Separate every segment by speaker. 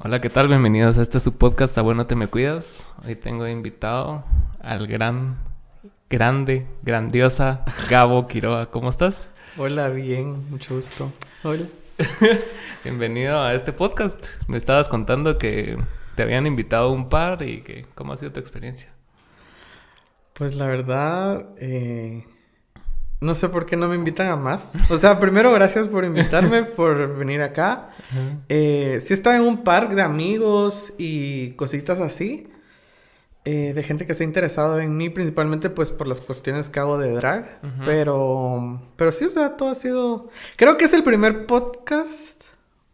Speaker 1: Hola, ¿qué tal? Bienvenidos a este su podcast A Bueno Te Me Cuidas. Hoy tengo invitado al gran, grande, grandiosa Gabo Quiroga. ¿Cómo estás?
Speaker 2: Hola, bien, mucho gusto. Hola.
Speaker 1: Bienvenido a este podcast. Me estabas contando que te habían invitado un par y que cómo ha sido tu experiencia.
Speaker 2: Pues la verdad, eh, no sé por qué no me invitan a más. O sea, primero gracias por invitarme, por venir acá. Eh, sí estaba en un parque de amigos y cositas así. eh, de gente que se ha interesado en mí, principalmente pues por las cuestiones que hago de drag. Pero, pero sí, o sea, todo ha sido... Creo que es el primer podcast,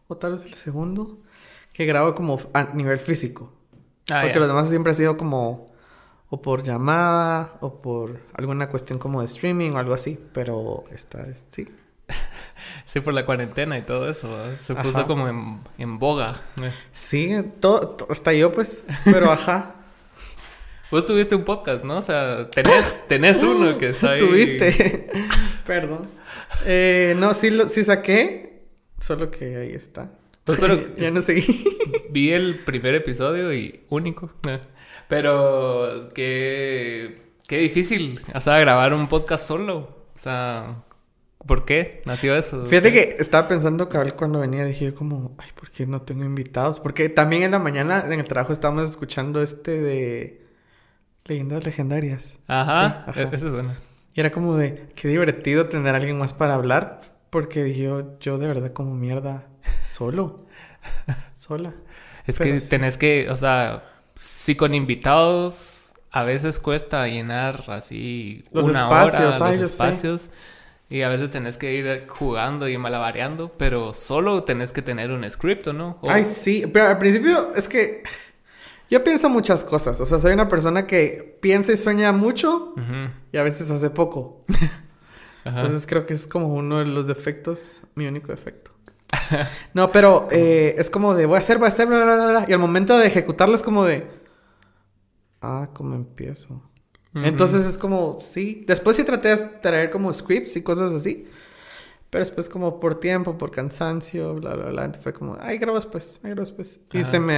Speaker 2: o tal vez el segundo, que grabo como a nivel físico.
Speaker 1: Ah,
Speaker 2: Porque
Speaker 1: ya.
Speaker 2: los demás siempre ha sido como o por llamada o por alguna cuestión como de streaming o algo así, pero esta vez sí.
Speaker 1: Sí, por la cuarentena y todo eso. ¿verdad? Se puso
Speaker 2: Ajá.
Speaker 1: como en, en boga. Eh.
Speaker 2: Sí, todo, to- hasta yo pues, pero ajá.
Speaker 1: Vos tuviste un podcast, ¿no? O sea, tenés, tenés uno que está ahí.
Speaker 2: Tuviste. Perdón. Eh, no, sí, lo, sí saqué, solo que ahí está.
Speaker 1: Pues, pero-
Speaker 2: ya no seguí.
Speaker 1: Vi el primer episodio y único. Eh. Pero qué, qué difícil, o sea, grabar un podcast solo. O sea, ¿por qué nació eso?
Speaker 2: Fíjate que estaba pensando cabal cuando venía, dije como, ay, ¿por qué no tengo invitados? Porque también en la mañana en el trabajo estábamos escuchando este de leyendas legendarias.
Speaker 1: Ajá,
Speaker 2: Sí,
Speaker 1: e-
Speaker 2: ajá.
Speaker 1: eso es bueno.
Speaker 2: Y era como de, qué divertido tener a alguien más para hablar, porque dije yo, yo de verdad como mierda, solo, sola.
Speaker 1: Es
Speaker 2: Pero
Speaker 1: que
Speaker 2: sí.
Speaker 1: tenés que, o sea, si con invitados a veces cuesta llenar así
Speaker 2: Los
Speaker 1: una
Speaker 2: espacios,
Speaker 1: hora
Speaker 2: ay,
Speaker 1: los
Speaker 2: sé.
Speaker 1: espacios. Y a veces tenés que ir jugando y malabareando, pero solo tenés que tener un script, ¿o ¿no? O-
Speaker 2: Ay, sí, pero al principio es que yo pienso muchas cosas, o sea, soy una persona que piensa y sueña mucho y a veces hace poco.
Speaker 1: ajá.
Speaker 2: Entonces creo que es como uno de los defectos, mi único defecto. No, pero eh, es como de voy a hacer, voy a hacer, bla, bla, bla, bla. Y al momento de ejecutarlo es como de. Ah, ¿cómo empiezo? Entonces es como, sí. Después sí traté de traer como scripts y cosas así. Pero después como por tiempo, por cansancio, bla, bla, bla. Fue como, ay, grabas pues, ay, grabas pues. Y
Speaker 1: Ajá.
Speaker 2: se me,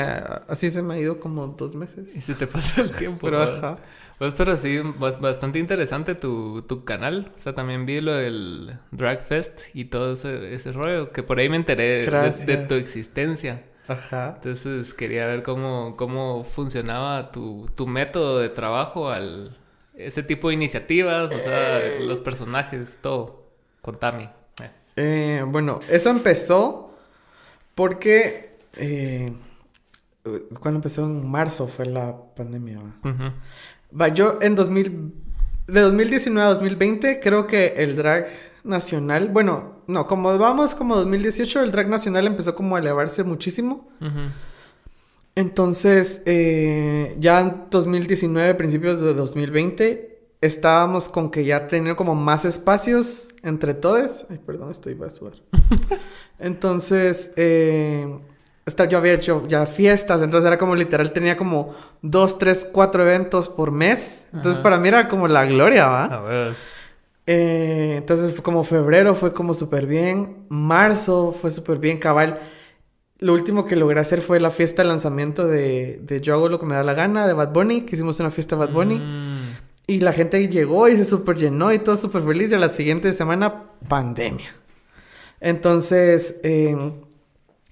Speaker 2: así se me ha ido como dos meses.
Speaker 1: Y se te pasa el tiempo.
Speaker 2: Pero ajá.
Speaker 1: Pues, pero sí, bas- bastante interesante tu, tu canal. O sea, también vi lo del Drag Fest y todo ese, ese rollo, que por ahí me enteré de, tu existencia.
Speaker 2: Ajá.
Speaker 1: Entonces quería ver cómo, cómo funcionaba tu, tu método de trabajo al ese tipo de iniciativas, o sea, los personajes, todo. Contame. Eh.
Speaker 2: Eh, bueno, eso empezó porque eh, cuando empezó en marzo fue la pandemia. ¿va?
Speaker 1: Ujú.
Speaker 2: Va, yo en 2000, de 2019 a 2020 creo que el drag nacional, bueno, no, como vamos como 2018, el drag nacional empezó como a elevarse muchísimo. Entonces, eh, ya en 2019, principios de 2020, estábamos con que ya tenían como más espacios entre todos. Ay, perdón, estoy a sudar. Entonces, eh, esta- yo había hecho ya fiestas, entonces era como literal, tenía como dos, tres, cuatro eventos por mes. Entonces,
Speaker 1: Ajá.
Speaker 2: para mí era como la gloria, ¿va?
Speaker 1: A ver.
Speaker 2: Eh, entonces fue como febrero fue como súper bien. Marzo fue súper bien, cabal. Lo último que logré hacer fue la fiesta de lanzamiento de, de Yo hago lo que me da la gana de Bad Bunny, que hicimos una fiesta de Bad Bunny.
Speaker 1: Mm.
Speaker 2: Y la gente llegó y se súper llenó y todo súper feliz. Y a la siguiente semana, pandemia. Entonces, eh,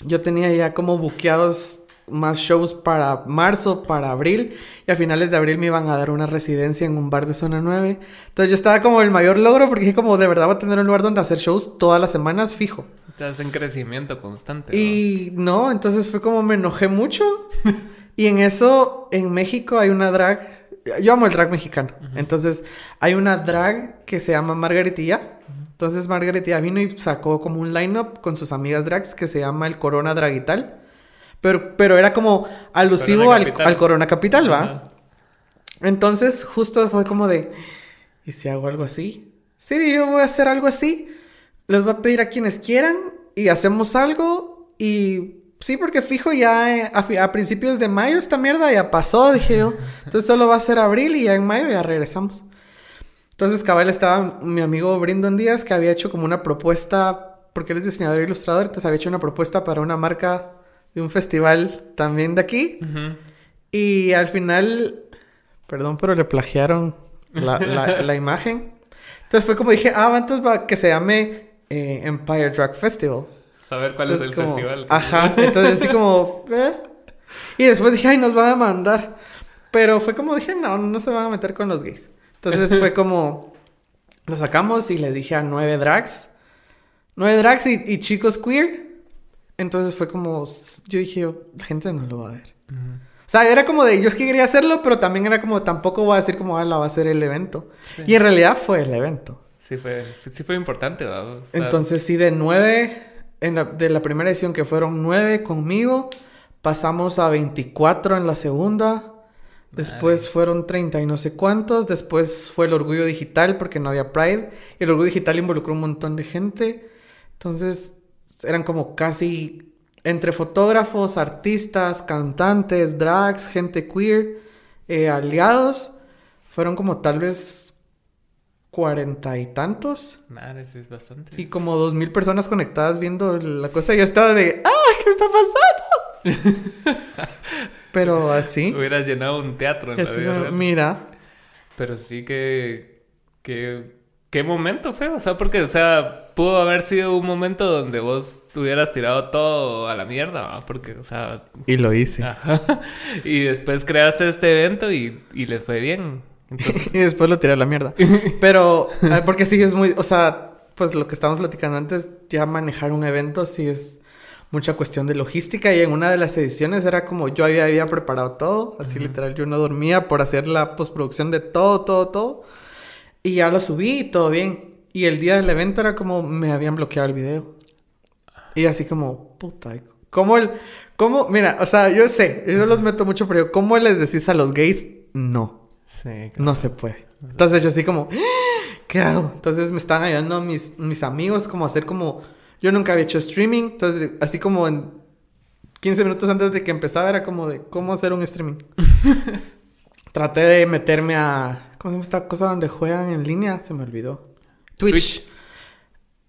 Speaker 2: yo tenía ya como buqueados más shows para marzo, para abril. Y a finales de abril me iban a dar una residencia en un bar de zona 9. Entonces yo estaba como el mayor logro porque dije como de verdad voy a tener un lugar donde hacer shows todas las semanas fijo.
Speaker 1: Estás en crecimiento constante. ¿no?
Speaker 2: Y no, entonces fue como me enojé mucho. y en eso, en México hay una drag. Yo amo el drag mexicano. Entonces, hay una drag que se llama Margaritilla. Entonces, Margaritilla vino y sacó como un lineup con sus amigas drags que se llama el Corona Dragital. Pero, pero era como alusivo
Speaker 1: Corona
Speaker 2: al, al Corona Capital, ¿va?
Speaker 1: Ajá.
Speaker 2: Entonces, justo fue como de, ¿y si hago algo así? Sí, yo voy a hacer algo así. Les voy a pedir a quienes quieran y hacemos algo. Y sí, porque fijo, ya eh, a, a principios de mayo esta mierda ya pasó, dije yo. Entonces solo va a ser abril y ya en mayo ya regresamos. Entonces, cabal, estaba mi amigo Brindon Díaz que había hecho como una propuesta, porque él es diseñador e ilustrador, entonces había hecho una propuesta para una marca de un festival también de aquí.
Speaker 1: Ujú.
Speaker 2: Y al final, perdón, pero le plagiaron la, la- la imagen. Entonces fue como dije, ah, entonces va que se llame eh, Empire Drag Festival.
Speaker 1: Saber cuál es el
Speaker 2: como-
Speaker 1: festival.
Speaker 2: Ajá, entonces así como... eh. Y después dije, ay, nos van a mandar. Pero fue como dije, no, no se van a meter con los gays. Entonces fue como... Lo sacamos y le dije a nueve drags. Nueve drags y, y chicos queer. Entonces fue como... Yo dije, la gente no lo va a ver.
Speaker 1: Ujú.
Speaker 2: O sea, era como de, yo es que quería hacerlo, pero también era como, tampoco voy a decir como, ah, la va a ser el evento.
Speaker 1: Sí.
Speaker 2: Y en realidad fue el evento.
Speaker 1: Sí fue, sí fue importante, ¿verdad? O sea,
Speaker 2: Entonces, sí, de nueve, en la, de la primera edición que fueron nueve conmigo, pasamos a 24 en la segunda. Después
Speaker 1: Madre.
Speaker 2: fueron 30 y no sé cuántos. Después fue el orgullo digital porque no había Pride. Y el orgullo digital involucró un montón de gente. Entonces, eran como casi entre fotógrafos, artistas, cantantes, drags, gente queer, eh, aliados. Fueron como tal vez cuarenta y tantos.
Speaker 1: Es bastante.
Speaker 2: Y como dos mil personas conectadas viendo la cosa, ya estaba de ¡Ah! ¿Qué está pasando? Pero así.
Speaker 1: Hubieras llenado un teatro en la vida
Speaker 2: mira.
Speaker 1: Pero sí que, que... ¿Qué momento fue? O sea, porque, o sea, pudo haber sido un momento donde vos hubieras tirado todo a la mierda, ¿va? Porque, o sea...
Speaker 2: Y lo hice.
Speaker 1: Ajá. Y después creaste este evento y, y les fue bien. Entonces,
Speaker 2: y después lo tiré a la mierda. Pero, porque sí es muy, o sea, pues lo que estábamos platicando antes, ya manejar un evento sí es mucha cuestión de logística. Y en una de las ediciones era como yo había, había preparado todo, así literal, yo no dormía por hacer la postproducción de todo, todo, todo. Y ya lo subí y todo bien. Y el día del evento era como me habían bloqueado el video. Y así como, puta, ¿cómo el, cómo, mira, o sea, yo sé, yo los meto mucho, pero yo, ¿cómo les decís a los gays no?
Speaker 1: sí, claro.
Speaker 2: No se puede. Entonces yo así como, ¿qué hago? Entonces me estaban ayudando mis, mis amigos como a hacer como, yo nunca había hecho streaming, entonces así como en 15 minutos antes de que empezaba era como de cómo hacer un streaming. Traté de meterme a, ¿cómo se llama esta cosa donde juegan en línea? Se me olvidó. Twitch.
Speaker 1: Twitch.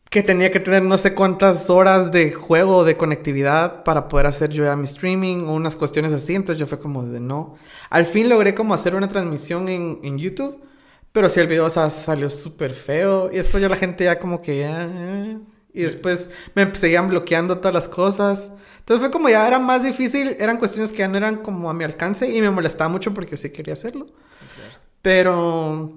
Speaker 2: Que tenía que tener no sé cuántas horas de juego, de conectividad para poder hacer yo ya mi streaming o unas cuestiones así. Entonces yo fue como de no. Al fin logré como hacer una transmisión en, en YouTube. Pero sí el video o sea, salió súper feo. Y después ya la gente ya como que ya... eh, Y después me seguían bloqueando todas las cosas. Entonces fue como ya era más difícil. Eran cuestiones que ya no eran como a mi alcance. Y me molestaba mucho porque yo sí quería hacerlo.
Speaker 1: Sí, claro.
Speaker 2: Pero...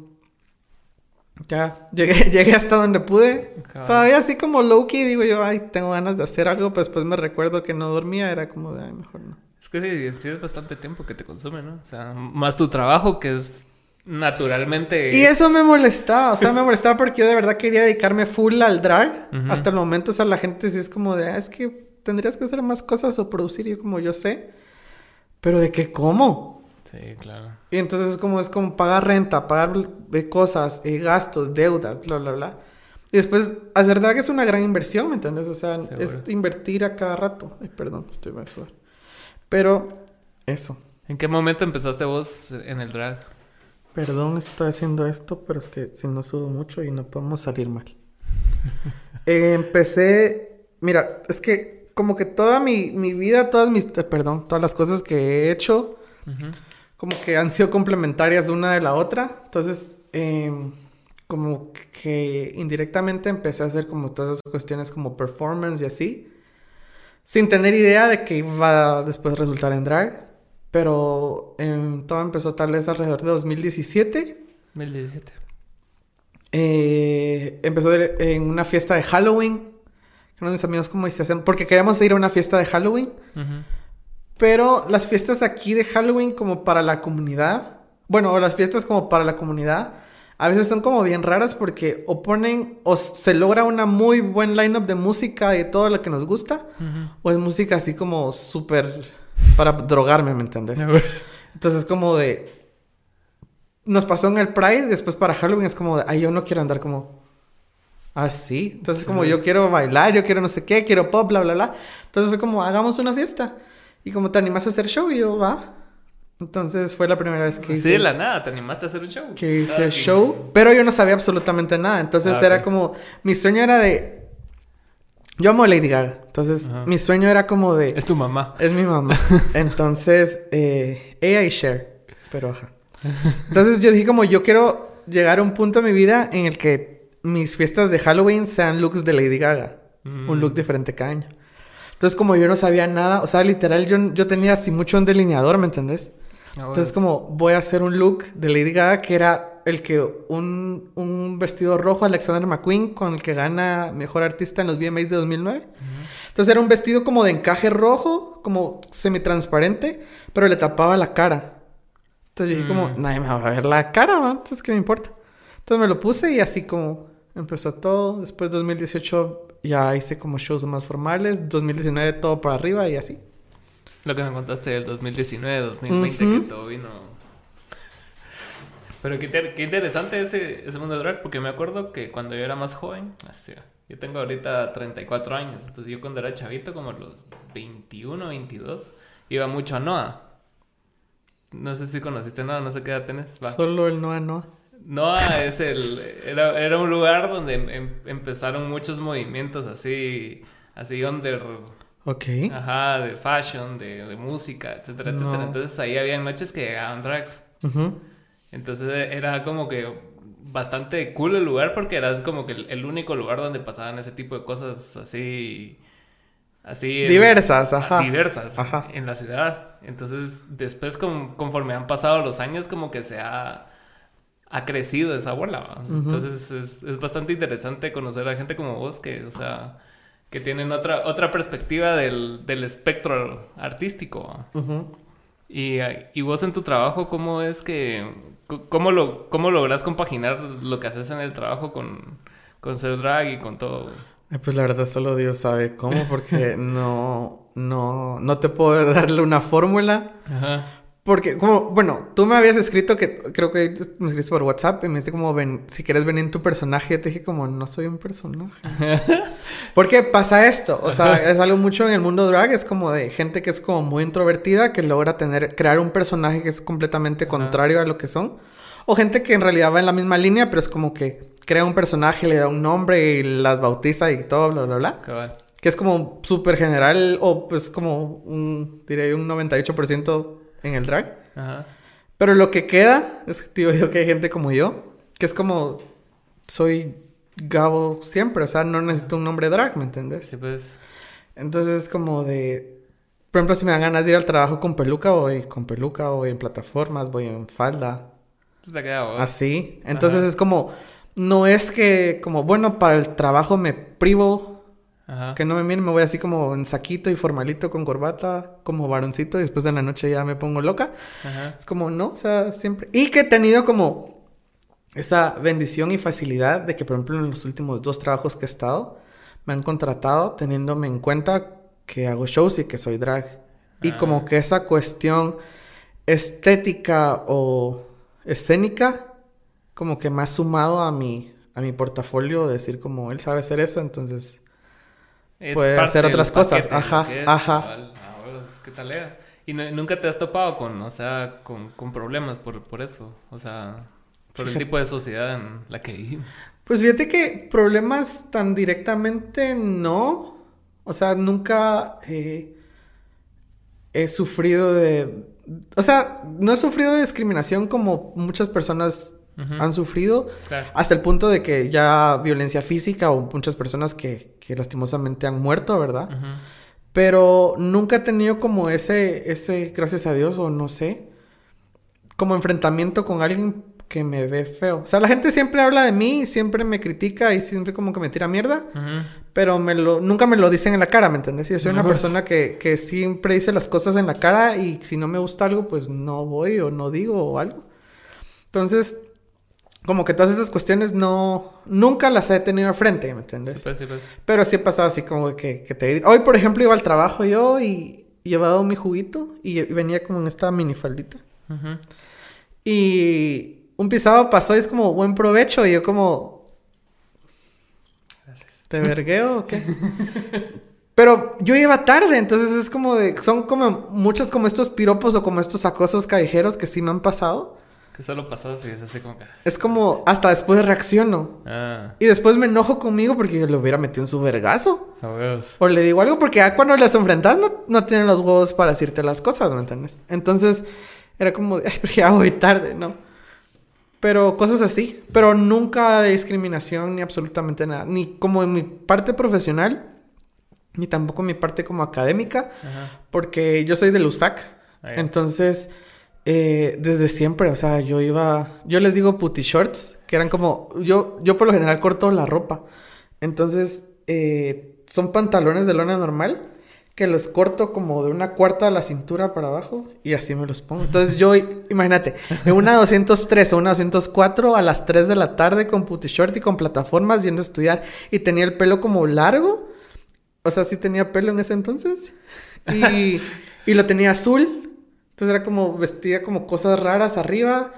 Speaker 2: Ya, llegué, llegué hasta donde pude. Todavía así como low-key digo yo, ay, tengo ganas de hacer algo, pero después me recuerdo que no dormía, era como de, ay, mejor no.
Speaker 1: Es que sí, sí es bastante tiempo que te consume, ¿no? O sea, más tu trabajo que es naturalmente...
Speaker 2: Y eso me molestaba, o sea, me molestaba porque yo de verdad quería dedicarme full al drag. Hasta el momento, o sea, la gente sí es como de, ah, es que tendrías que hacer más cosas o producir, yo como yo sé. Pero de qué, ¿cómo?
Speaker 1: Sí, claro.
Speaker 2: Y entonces es como, es como pagar renta, pagar cosas, eh, gastos, deudas, bla, bla, bla. Y después, hacer drag es una gran inversión, ¿me entiendes? O sea,
Speaker 1: Seguro.
Speaker 2: es invertir a cada rato. Ay, perdón, estoy mal sudar. Pero, eso.
Speaker 1: ¿En qué momento empezaste vos en el drag?
Speaker 2: Perdón, estoy haciendo esto, pero es que si no sudo mucho y no podemos salir mal. Eh, empecé, mira, es que como que toda mi, mi vida, todas mis, eh, perdón, todas las cosas que he hecho,
Speaker 1: Ujú.
Speaker 2: Como que han sido complementarias una de la otra. Entonces, eh, como que indirectamente empecé a hacer como todas esas cuestiones como performance y así. Sin tener idea de que iba a después resultar en drag. Pero em, todo empezó tal vez alrededor de 2017.
Speaker 1: 2017.
Speaker 2: Eh, empezó en una fiesta de Halloween. Uno de mis amigos como se hacen... Porque queríamos ir a una fiesta de Halloween.
Speaker 1: Ujú.
Speaker 2: Pero las fiestas aquí de Halloween como para la comunidad, bueno, o las fiestas como para la comunidad, a veces son como bien raras porque o ponen, o se logra una muy buen lineup de música y todo lo que nos gusta, o es música así como súper para drogarme, ¿me entiendes? Entonces como de... Nos pasó en el Pride, después para Halloween es como de, ay, yo no quiero andar como... Así. Entonces como
Speaker 1: Sí.
Speaker 2: yo quiero bailar, yo quiero no sé qué, quiero pop, bla, bla, bla. Entonces fue como, hagamos una fiesta. Y como te animas a hacer show, y yo, va. Entonces fue la primera vez que hice,
Speaker 1: de la nada, ¿te animaste a hacer un show?
Speaker 2: que hice
Speaker 1: Ah,
Speaker 2: el
Speaker 1: sí.
Speaker 2: show. Pero yo no sabía absolutamente nada. Entonces
Speaker 1: Ah,
Speaker 2: era como, mi sueño era de Yo amo a Lady Gaga. Entonces,
Speaker 1: Ajá.
Speaker 2: mi sueño era como de...
Speaker 1: Es tu mamá.
Speaker 2: Es mi mamá. Entonces, eh, ella y Cher. Pero ajá. Entonces yo dije como yo quiero llegar a un punto en mi vida en el que mis fiestas de Halloween sean looks de Lady Gaga.
Speaker 1: Mm.
Speaker 2: Un look diferente cada año. Entonces como yo no sabía nada, o sea, literal yo, yo tenía así mucho un delineador, ¿me entendés?
Speaker 1: Ah,
Speaker 2: Entonces como voy a hacer un look de Lady Gaga que era el que un, un vestido rojo Alexander McQueen con el que gana Mejor Artista en los VMAs de 2009. Entonces era un vestido como de encaje rojo, como semitransparente, pero le tapaba la cara. Entonces yo dije como,
Speaker 1: Mm.
Speaker 2: nadie me va a ver la cara, entonces ¿qué me importa? Entonces me lo puse y así como empezó todo. Después 2018 ya hice como shows más formales. 2019 todo para arriba y así.
Speaker 1: Lo que me contaste del 2019, 2020,
Speaker 2: Ujú.
Speaker 1: que todo vino. Pero qué, qué interesante ese, ese mundo del drag, porque me acuerdo que cuando yo era más joven, así, yo tengo ahorita 34 años, entonces yo cuando era chavito, como los 21, 22, iba mucho a Noah. No sé si conociste Noah, no sé qué edad tenés. Va.
Speaker 2: Solo el Noah Noah.
Speaker 1: Noah es el. Era, era un lugar donde em- empezaron muchos movimientos así. Así under.
Speaker 2: Ok.
Speaker 1: Ajá, de fashion, de, de música, etcétera,
Speaker 2: No.
Speaker 1: etcétera. Entonces ahí había noches que llegaban drags. Entonces era como que bastante cool el lugar porque era como que el, el único lugar donde pasaban ese tipo de cosas así. Así. en-
Speaker 2: Diversas, ajá.
Speaker 1: Diversas
Speaker 2: Ajá.
Speaker 1: en la ciudad. Entonces después, con- conforme han pasado los años, como que se ha. Ha crecido esa bola. Entonces es, es bastante interesante conocer a gente como vos que, o sea, que tienen otra, otra perspectiva del, del espectro artístico. Y, eh, y vos en tu trabajo, ¿cómo es que, cómo, lo, cómo logras compaginar lo que haces en el trabajo con, con ser drag y con todo?
Speaker 2: Ay, Pues la verdad solo Dios sabe cómo, porque no, no, no te puedo darle una fórmula.
Speaker 1: Ajá.
Speaker 2: Porque, como, bueno, tú me habías escrito que, creo que me escribiste por WhatsApp y me dijiste como, ven, si quieres venir en tu personaje, yo te dije como, no soy un personaje. Porque pasa esto, o sea, es algo mucho en el mundo drag, es como de gente que es como muy introvertida, que logra tener, crear un personaje que es completamente contrario a lo que son. O gente que en realidad va en la misma línea, pero es como que crea un personaje, le da un nombre y las bautiza y todo, bla, bla, bla.
Speaker 1: Cabal.
Speaker 2: Que es como súper general o pues como un, diré, un 98% en el drag.
Speaker 1: Ajá.
Speaker 2: Pero lo que queda, es que digo yo que hay gente como yo, que es como, soy Gabo siempre, o sea, no necesito un nombre drag, ¿me entiendes?
Speaker 1: Sí, pues.
Speaker 2: Entonces es como de, por ejemplo, si me dan ganas de ir al trabajo con peluca, voy con peluca, voy en plataformas, voy en falda,
Speaker 1: te queda
Speaker 2: así. Entonces
Speaker 1: Ajá.
Speaker 2: es como, no es que, como, bueno, para el trabajo me privo,
Speaker 1: Ajá.
Speaker 2: que no me miren, me voy así como en saquito y formalito con corbata, como varoncito, y después de la noche ya me pongo loca.
Speaker 1: Ajá.
Speaker 2: Es como, no, o sea, siempre. Y que he tenido como esa bendición y facilidad de que, por ejemplo, en los últimos dos trabajos que he estado, me han contratado teniéndome en cuenta que hago shows y que soy drag. Y como que esa cuestión estética o escénica, como que me ha sumado a mi, a mi portafolio de decir como él sabe hacer eso, entonces...
Speaker 1: Es
Speaker 2: Puede hacer otras cosas.
Speaker 1: paquete
Speaker 2: Ajá,
Speaker 1: es,
Speaker 2: ajá.
Speaker 1: cabal. Ah, bueno, es que talea. Y no- nunca te has topado con, o sea, con, con problemas por, por eso. O sea, por el tipo de sociedad en la que vivimos.
Speaker 2: Pues fíjate que problemas tan directamente no. O sea, nunca eh, he sufrido de... O sea, no he sufrido de discriminación como muchas personas Han sufrido.
Speaker 1: Claro.
Speaker 2: Hasta el punto de que ya violencia física o muchas personas que, que lastimosamente han muerto, ¿verdad? Pero nunca he tenido como ese, ese, gracias a Dios, o no sé, como enfrentamiento con alguien que me ve feo. O sea, la gente siempre habla de mí, siempre me critica y siempre como que me tira mierda, pero me lo, nunca me lo dicen en la cara, ¿me entiendes? Yo soy una persona que, que siempre dice las cosas en la cara y si no me gusta algo, pues no voy o no digo o algo. Entonces, como que todas esas cuestiones no, nunca las he tenido frente, ¿me entiendes?
Speaker 1: Sí, pues, sí, pues.
Speaker 2: Pero sí he pasado así como que, que te. Hoy, por ejemplo, iba al trabajo yo y llevaba mi juguito y, venía como en esta minifaldita.
Speaker 1: Ujú.
Speaker 2: Y un pisado pasó y es como buen provecho. Y yo como,
Speaker 1: Gracias.
Speaker 2: ¿te vergueo o qué? Pero yo iba tarde, entonces es como de... Son como muchos como estos piropos o como estos acosos callejeros que sí me han pasado.
Speaker 1: Que solo pasas y es así como que...
Speaker 2: Es como, hasta después reacciono.
Speaker 1: Ah,
Speaker 2: Y después me enojo conmigo porque lo hubiera metido en su vergazo.
Speaker 1: a huevos.
Speaker 2: O le digo algo porque ya cuando las enfrentas no, no tienen los huevos para decirte las cosas, ¿me entiendes? Entonces era como, de, ay, ya voy tarde, ¿no? Pero cosas así. Pero nunca de discriminación ni absolutamente nada. Ni como en mi parte profesional, ni tampoco en mi parte como académica,
Speaker 1: Ajá.
Speaker 2: porque yo soy del USAC.
Speaker 1: Ah.
Speaker 2: Entonces, eh, desde siempre, o sea, yo iba, yo les digo puti shorts, que eran como, yo, yo por lo general corto la ropa. Entonces, eh, son pantalones de lona normal que los corto como de una cuarta a la cintura para abajo y así me los pongo. Entonces yo, imagínate, en una 203 o una 204 a las 3 de la tarde con puti short y con plataformas yendo a estudiar y tenía el pelo como largo. O sea, sí tenía pelo en ese entonces. Y, y lo tenía azul. Entonces era como vestía como cosas raras arriba.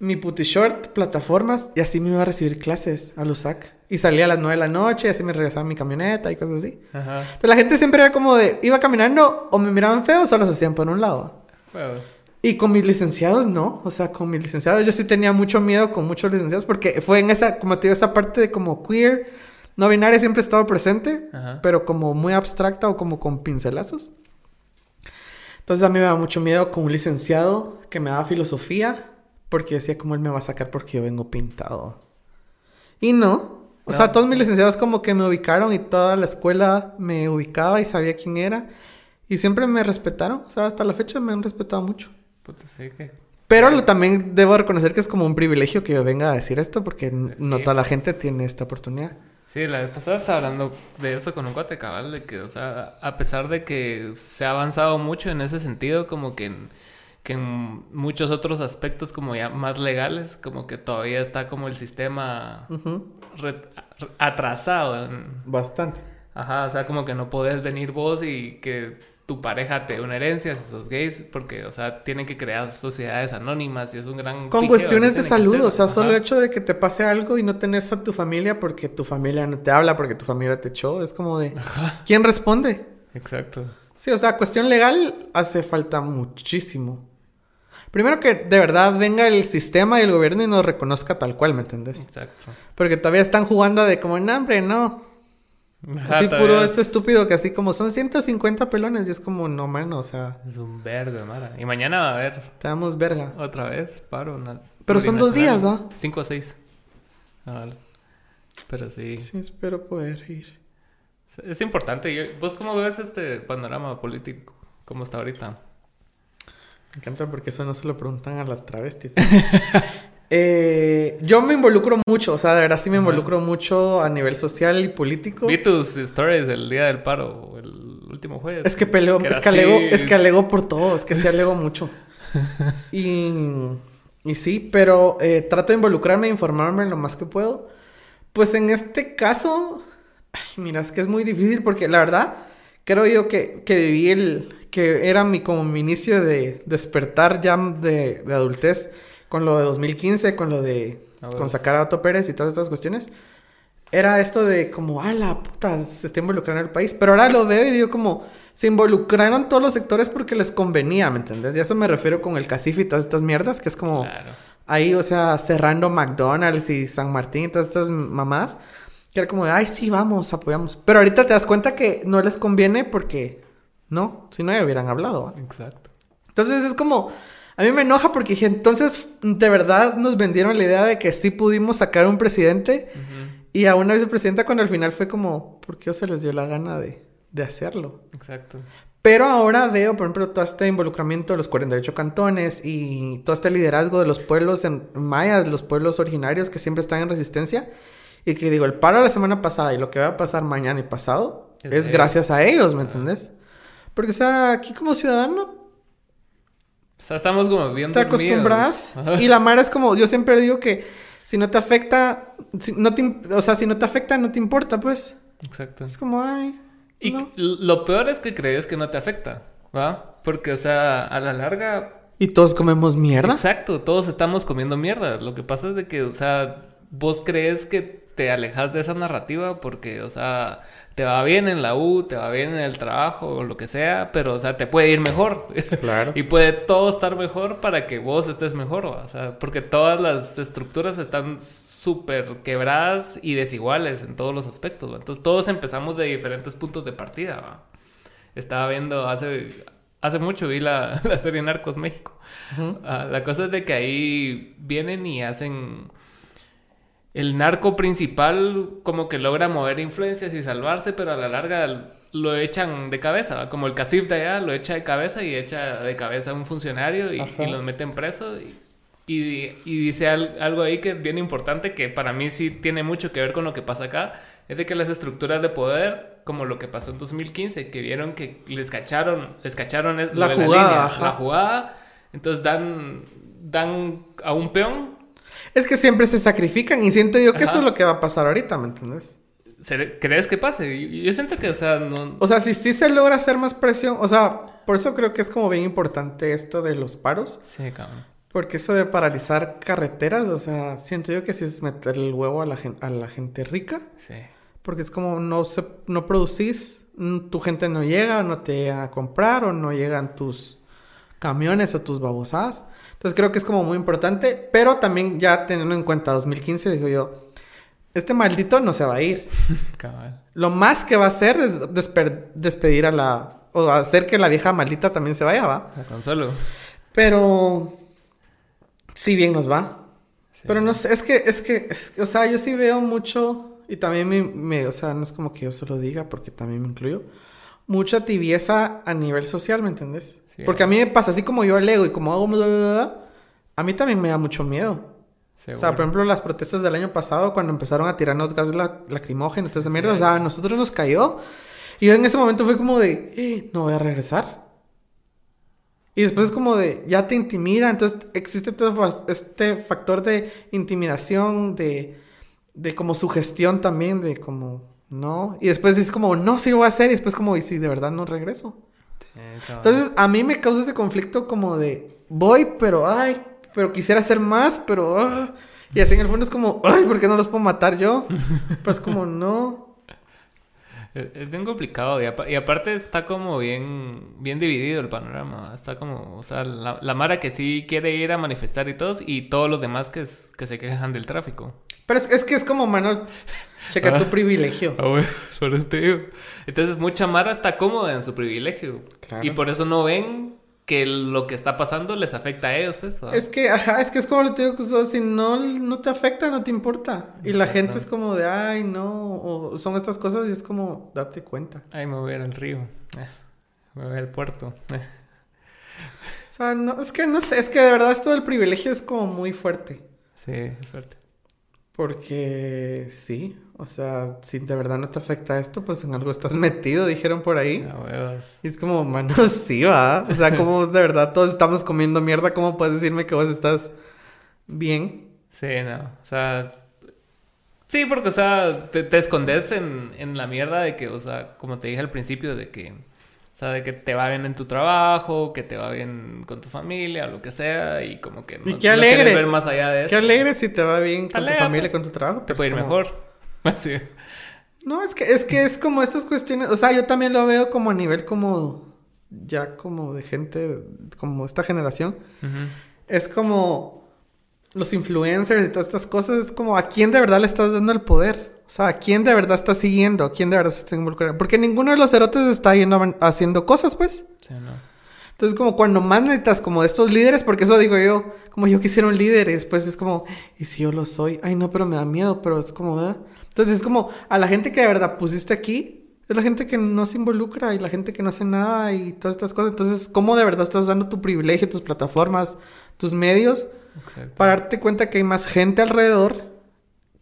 Speaker 2: Mi puti short, plataformas. Y así me iba a recibir clases al USAC. Y salía a las 9 de la noche. Y así me regresaba mi camioneta y cosas así.
Speaker 1: Ajá.
Speaker 2: Entonces la gente siempre era como de... Iba caminando o me miraban feo o solo se hacían por un lado.
Speaker 1: Huevos.
Speaker 2: Y con mis licenciados, no. O sea, con mis licenciados yo sí tenía mucho miedo con muchos licenciados. Porque fue en esa, como te digo, esa parte de como queer. No binaria siempre he estado presente.
Speaker 1: Ajá.
Speaker 2: Pero como muy abstracta o como con pincelazos. Entonces a mí me da mucho miedo con un licenciado que me daba filosofía. Porque decía como él me va a sacar porque yo vengo pintado. Y no. O sea, todos mis licenciados como que me ubicaron y toda la escuela me ubicaba y sabía quién era. Y siempre me respetaron. O sea, hasta la fecha me han respetado mucho.
Speaker 1: Puta, sí que...
Speaker 2: Pero lo- también debo reconocer que es como un privilegio que yo venga a decir esto porque no toda la
Speaker 1: pues.
Speaker 2: gente tiene esta oportunidad.
Speaker 1: Sí, la vez pasada estaba hablando de eso con un cuate cabal, de que, o sea, a pesar de que se ha avanzado mucho en ese sentido, como que en, que en muchos otros aspectos como ya más legales, como que todavía está como el sistema re- atrasado. en-
Speaker 2: Bastante.
Speaker 1: Ajá, o sea, como que no podés venir vos y que tu pareja te dé una herencia si sos gays, porque, o sea, tienen que crear sociedades anónimas y es un gran...
Speaker 2: Con
Speaker 1: piqueo
Speaker 2: cuestiones de salud, o sea, solo el hecho de que te pase algo y no tenés a tu familia porque tu familia no te habla, porque tu familia te echó, es como de... ¿Quién responde?
Speaker 1: Exacto.
Speaker 2: Sí, o sea, cuestión legal hace falta muchísimo. Primero que de verdad venga el sistema y el gobierno y nos reconozca tal cual, ¿me entendés?
Speaker 1: Exacto.
Speaker 2: Porque todavía están jugando de como, no, hombre, no.
Speaker 1: Ajá,
Speaker 2: Así puro
Speaker 1: es-
Speaker 2: este estúpido que así como son 150 pelones y es como, no, mano, o sea,
Speaker 1: Es un vergo de mara. Y mañana va a haber
Speaker 2: te damos verga.
Speaker 1: otra vez paro. unas
Speaker 2: Pero son dos días. ¿va?
Speaker 1: Cinco o seis. Ah. Pero sí.
Speaker 2: Sí, espero poder ir.
Speaker 1: Es importante. Yo- ¿Vos cómo ves este panorama político? ¿Cómo está ahorita?
Speaker 2: Me encanta porque eso no se lo preguntan a las travestis. Eh, yo me involucro mucho, o sea, de verdad sí me
Speaker 1: Ajá.
Speaker 2: involucro mucho a nivel social y político.
Speaker 1: Vi tus stories el día del paro, el último jueves.
Speaker 2: Es que peleo,
Speaker 1: Que
Speaker 2: es que alego,
Speaker 1: así-
Speaker 2: es que alego por todo, es que sí alego mucho. Y, y sí, pero eh, trato de involucrarme e informarme lo más que puedo. Pues en este caso, ay, mira, es que es muy difícil porque la verdad, creo yo que, que viví el, que era mi, como mi inicio de despertar ya de, de adultez con lo de 2015, con lo de,
Speaker 1: Ah,
Speaker 2: con sacar a Otto Pérez y todas estas cuestiones. Era esto de como, ah, la puta, se está involucrando el país. Pero ahora lo veo y digo como, se involucraron todos los sectores porque les convenía, ¿me entendés? Y a eso me refiero con el CACIF y todas estas mierdas, que es como
Speaker 1: Claro.
Speaker 2: ahí, o sea, cerrando McDonald's y San Martín y todas estas mamás. Que era como de, ay, sí, vamos, apoyamos. Pero ahorita te das cuenta que no les conviene porque, no, si no ya hubieran hablado. ¿va?
Speaker 1: Exacto.
Speaker 2: Entonces es como, a mí me enoja porque dije, entonces de verdad nos vendieron la idea de que sí pudimos sacar un presidente y a una vicepresidenta cuando al final fue como, ¿por qué se les dio la gana de, de hacerlo?
Speaker 1: Exacto.
Speaker 2: Pero ahora veo, por ejemplo, todo este involucramiento de los 48 cantones y todo este liderazgo de los pueblos en mayas, los pueblos originarios que siempre están en resistencia. Y que digo, el paro de la semana pasada y lo que va a pasar mañana y pasado
Speaker 1: Es
Speaker 2: gracias a ellos, ¿me
Speaker 1: Ah.
Speaker 2: entendés? Porque, o sea, aquí como ciudadano
Speaker 1: O sea, estamos como bien
Speaker 2: te
Speaker 1: dormidos.
Speaker 2: acostumbras. Y la mara es como, yo siempre digo que si no te afecta, si no te, o sea, si no te afecta, no te importa, pues.
Speaker 1: Exacto.
Speaker 2: Es como, ay.
Speaker 1: Y
Speaker 2: no.
Speaker 1: lo peor es que crees que no te afecta, ¿va? Porque, o sea, a la larga
Speaker 2: Y todos comemos mierda.
Speaker 1: Exacto, todos estamos comiendo mierda. Lo que pasa es de que, o sea, vos crees que te alejas de esa narrativa porque, o sea, te va bien en la U, te va bien en el trabajo o lo que sea, pero, o sea, te puede ir mejor.
Speaker 2: Claro.
Speaker 1: y puede todo estar mejor para que vos estés mejor, ¿va? o sea, porque todas las estructuras están súper quebradas y desiguales en todos los aspectos. ¿va? Entonces, todos empezamos de diferentes puntos de partida. ¿va? Estaba viendo hace, hace mucho, vi la, la serie Narcos México.
Speaker 2: Ujú.
Speaker 1: Ah, la cosa es de que ahí vienen y hacen... El narco principal como que logra mover influencias y salvarse, pero a la larga lo echan de cabeza, ¿va? como el casif de allá lo echa de cabeza y echa de cabeza a un funcionario y, y los meten preso. Y, y, y dice al- algo ahí que es bien importante, que para mí sí tiene mucho que ver con lo que pasa acá, es de que las estructuras de poder, como lo que pasó en 2015, que vieron que les cacharon, les cacharon
Speaker 2: La jugada, ajá.
Speaker 1: la jugada, entonces dan, dan a un peón
Speaker 2: Es que siempre se sacrifican y siento yo que eso es lo que va a pasar ahorita, ¿me entiendes?
Speaker 1: ¿Se- ¿Crees que pase? Yo, yo siento que, o sea, no...
Speaker 2: O sea, si sí se logra hacer más presión, o sea, por eso creo que es como bien importante esto de los paros,
Speaker 1: Sí, cabrón.
Speaker 2: porque eso de paralizar carreteras, o sea, siento yo que sí es meter el huevo a la gente, a la gente rica,
Speaker 1: Sí.
Speaker 2: porque es como no se, no producís, mm, tu gente no llega, no te llega a comprar o no llegan tus camiones o tus babosadas. Entonces creo que es como muy importante, pero también ya teniendo en cuenta 2015, digo yo, este maldito no se va a ir.
Speaker 1: Cabal.
Speaker 2: Lo más que va a hacer es despedir a la... O hacer que la vieja maldita también se vaya, ¿va?
Speaker 1: La consuelo.
Speaker 2: Pero... Sí, bien nos va.
Speaker 1: Sí.
Speaker 2: Pero no sé, es que, es que, es que, o sea, yo sí veo mucho... Y también me, me- o sea, no es como que yo se lo diga porque también me incluyo. Mucha tibieza a nivel social, ¿me entendés?
Speaker 1: Sí.
Speaker 2: porque a mí me pasa, así como yo leo y como hago... bla, bla, bla, bla, a mí también me da mucho miedo. O sea, por ejemplo, las protestas del año pasado, cuando empezaron a tirarnos gas la- lacrimógeno, entonces mierda, o sea, a nosotros nos cayó. Y yo en ese momento fue como de, "Eh, no voy a regresar. Y después es como de, ya te intimida, entonces existe todo este factor de intimidación, de, de como sugestión también, de como, no. Y después es como, no, sí lo voy a hacer, y después como, y si de verdad no regreso.
Speaker 1: Sí.
Speaker 2: Entonces, a mí me causa ese conflicto como de voy, pero ay, pero quisiera hacer más, pero ah". y así en el fondo es como, ay, ¿por qué no los puedo matar yo? Pero es como, no.
Speaker 1: Es, bien complicado y, y aparte está como bien, bien dividido el panorama. Está como, o sea, la, la Mara que sí quiere ir a manifestar y todos, y todos los demás que, es- que se quejan del tráfico.
Speaker 2: Pero es, es que es como, mano, checa tu
Speaker 1: Ah.
Speaker 2: privilegio.
Speaker 1: Ah, bueno, por eso te digo. Entonces, mucha Mara está cómoda en su privilegio.
Speaker 2: Claro.
Speaker 1: Y por eso no ven que lo que está pasando les afecta a ellos, pues.
Speaker 2: Es que, ajá, es que es como lo te digo, sea, si no, no te afecta, no te importa. Y la gente es como de, ay, no, o son estas cosas y es como, date cuenta.
Speaker 1: Ay, me voy a ir al río. Eh, Me voy al puerto. Eh.
Speaker 2: O sea, no, es que no sé, es que de verdad esto del privilegio es como muy fuerte.
Speaker 1: Sí, es fuerte.
Speaker 2: Porque sí, o sea, si de verdad no te afecta esto, pues en algo estás metido, dijeron por ahí.
Speaker 1: Huevos.
Speaker 2: Y es como, mano, sí, va. O sea, como de verdad todos estamos comiendo mierda, ¿cómo puedes decirme que vos estás bien?
Speaker 1: Sí, no. O sea. Sí, porque, o sea, te, te escondes en, en la mierda de que, o sea, como te dije al principio, de que. O sea, de que te va bien en tu trabajo, que te va bien con tu familia, lo que sea, y como que no,
Speaker 2: Y qué
Speaker 1: no ver más allá de eso.
Speaker 2: Qué alegre si te va bien con
Speaker 1: Alegre,
Speaker 2: tu familia,
Speaker 1: pues,
Speaker 2: con tu trabajo.
Speaker 1: Te
Speaker 2: pero
Speaker 1: puede ir
Speaker 2: como-
Speaker 1: mejor. Así.
Speaker 2: No, es que, es que es como estas cuestiones, o sea, yo también lo veo como a nivel como, ya como de gente, como esta generación. Es como los influencers y todas estas cosas, es como a quién de verdad le estás dando el poder. O sea, a quién de verdad estás siguiendo, a quién de verdad se está involucrando. Porque ninguno de los cerotes está yendo haciendo cosas, pues.
Speaker 1: Sí, no.
Speaker 2: Entonces, como cuando más necesitas como de estos líderes, porque eso digo yo, como yo quisiera un líder, y después es como, ¿y si yo lo soy? Ay, no, pero me da miedo, pero es como, ¿verdad? Entonces, es como a la gente que de verdad pusiste aquí, es la gente que no se involucra y la gente que no hace nada y todas estas cosas. Entonces, ¿cómo de verdad estás dando tu privilegio, tus plataformas, tus medios,
Speaker 1: Exacto.
Speaker 2: para darte cuenta que hay más gente alrededor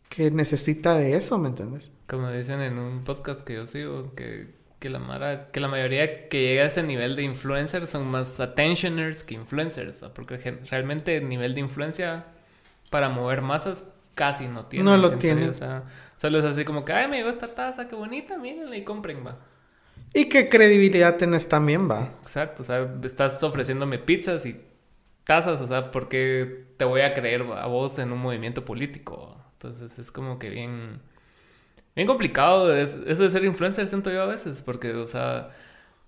Speaker 2: que necesita de eso, ¿me entiendes?
Speaker 1: Como dicen en un podcast que yo sigo, que, que la mara, que la mayoría que llega a ese nivel de influencers son más attentioners que influencers, porque realmente el nivel de influencia para mover masas casi no tiene.
Speaker 2: No lo tiene.
Speaker 1: O sea, solo es así como que, ay, me llegó esta taza, qué bonita, mírenla y compren, va.
Speaker 2: Y qué credibilidad tenés también, va.
Speaker 1: Exacto, o sea, estás ofreciéndome pizzas y tazas, o sea, ¿por qué te voy a creer a vos en un movimiento político? Entonces es como que bien, bien complicado es- eso de ser influencer, siento yo a veces, porque, o sea,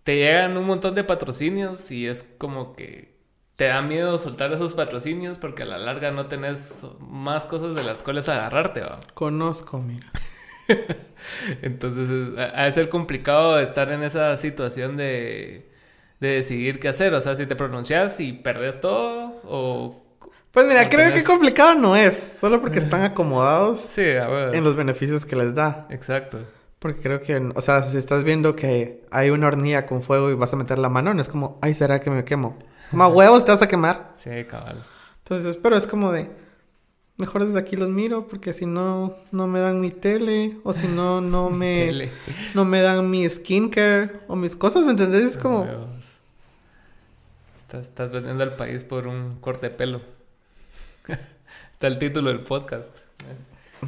Speaker 1: te llegan un montón de patrocinios y es como que te da miedo soltar esos patrocinios porque a la larga no tenés más cosas de las cuales agarrarte, ¿va?
Speaker 2: Conozco, mira.
Speaker 1: Entonces es- ha de ser complicado estar en esa situación de, de decidir qué hacer. O sea, si te pronuncias y perdes todo o...
Speaker 2: Pues mira, creo
Speaker 1: tenés-
Speaker 2: que complicado no es, solo porque están acomodados
Speaker 1: Sí,
Speaker 2: en los beneficios que les da.
Speaker 1: Exacto.
Speaker 2: Porque creo que, o sea, si estás viendo que hay una hornilla con fuego y vas a meter la mano, no es como, ay, ¿será que me quemo? Más huevos te vas a quemar.
Speaker 1: Sí, cabal.
Speaker 2: Entonces, pero es como de, mejor desde aquí los miro porque si no, no me dan mi tele o si no, no me,
Speaker 1: Tele.
Speaker 2: no me dan mi skincare o mis cosas, ¿me entendés? Es como,
Speaker 1: Huevos. Estás, estás vendiendo al país por un corte de pelo. Está el título del podcast.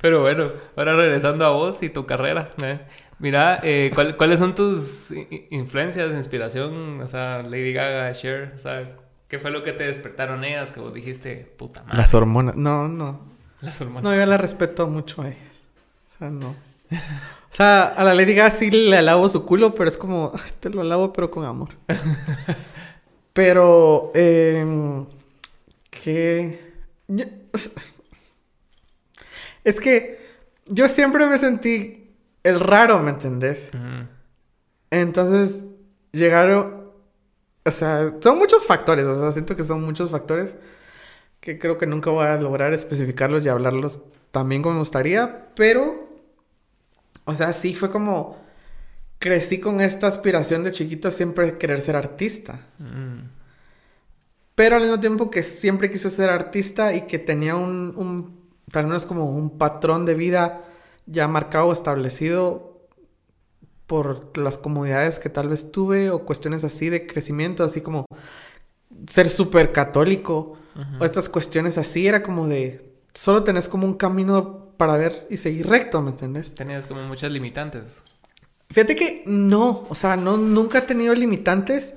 Speaker 1: Pero bueno, ahora regresando a vos y tu carrera. ¿eh? Mira, eh, ¿cuál- ¿cuáles son tus influencias, inspiración? O sea, Lady Gaga, Cher, o sea, ¿qué fue lo que te despertaron ellas que vos dijiste, puta madre?
Speaker 2: las hormonas, no, no.
Speaker 1: Las hormonas.
Speaker 2: No, yo la respeto mucho a ellas. O sea, no. O sea, a la Lady Gaga sí le lavo su culo, pero es como, "Ay, te lo lavo, pero con amor. pero, eh, que... yo- Es que yo siempre me sentí el raro, ¿me entendés? Entonces, llegaron... O sea, son muchos factores, o sea, siento que son muchos factores que creo que nunca voy a lograr especificarlos y hablarlos también como me gustaría, pero, o sea, sí fue como, crecí con esta aspiración de chiquito siempre querer ser artista,
Speaker 1: Mm.
Speaker 2: pero al mismo tiempo que siempre quise ser artista y que tenía un, un tal vez como un patrón de vida ya marcado, establecido por las comodidades que tal vez tuve o cuestiones así de crecimiento, así como ser súper católico o estas cuestiones así, era como de, solo tenés como un camino para ver y seguir recto, ¿me entiendes?
Speaker 1: Tenías como muchas limitantes.
Speaker 2: Fíjate que no, o sea, no, nunca he tenido limitantes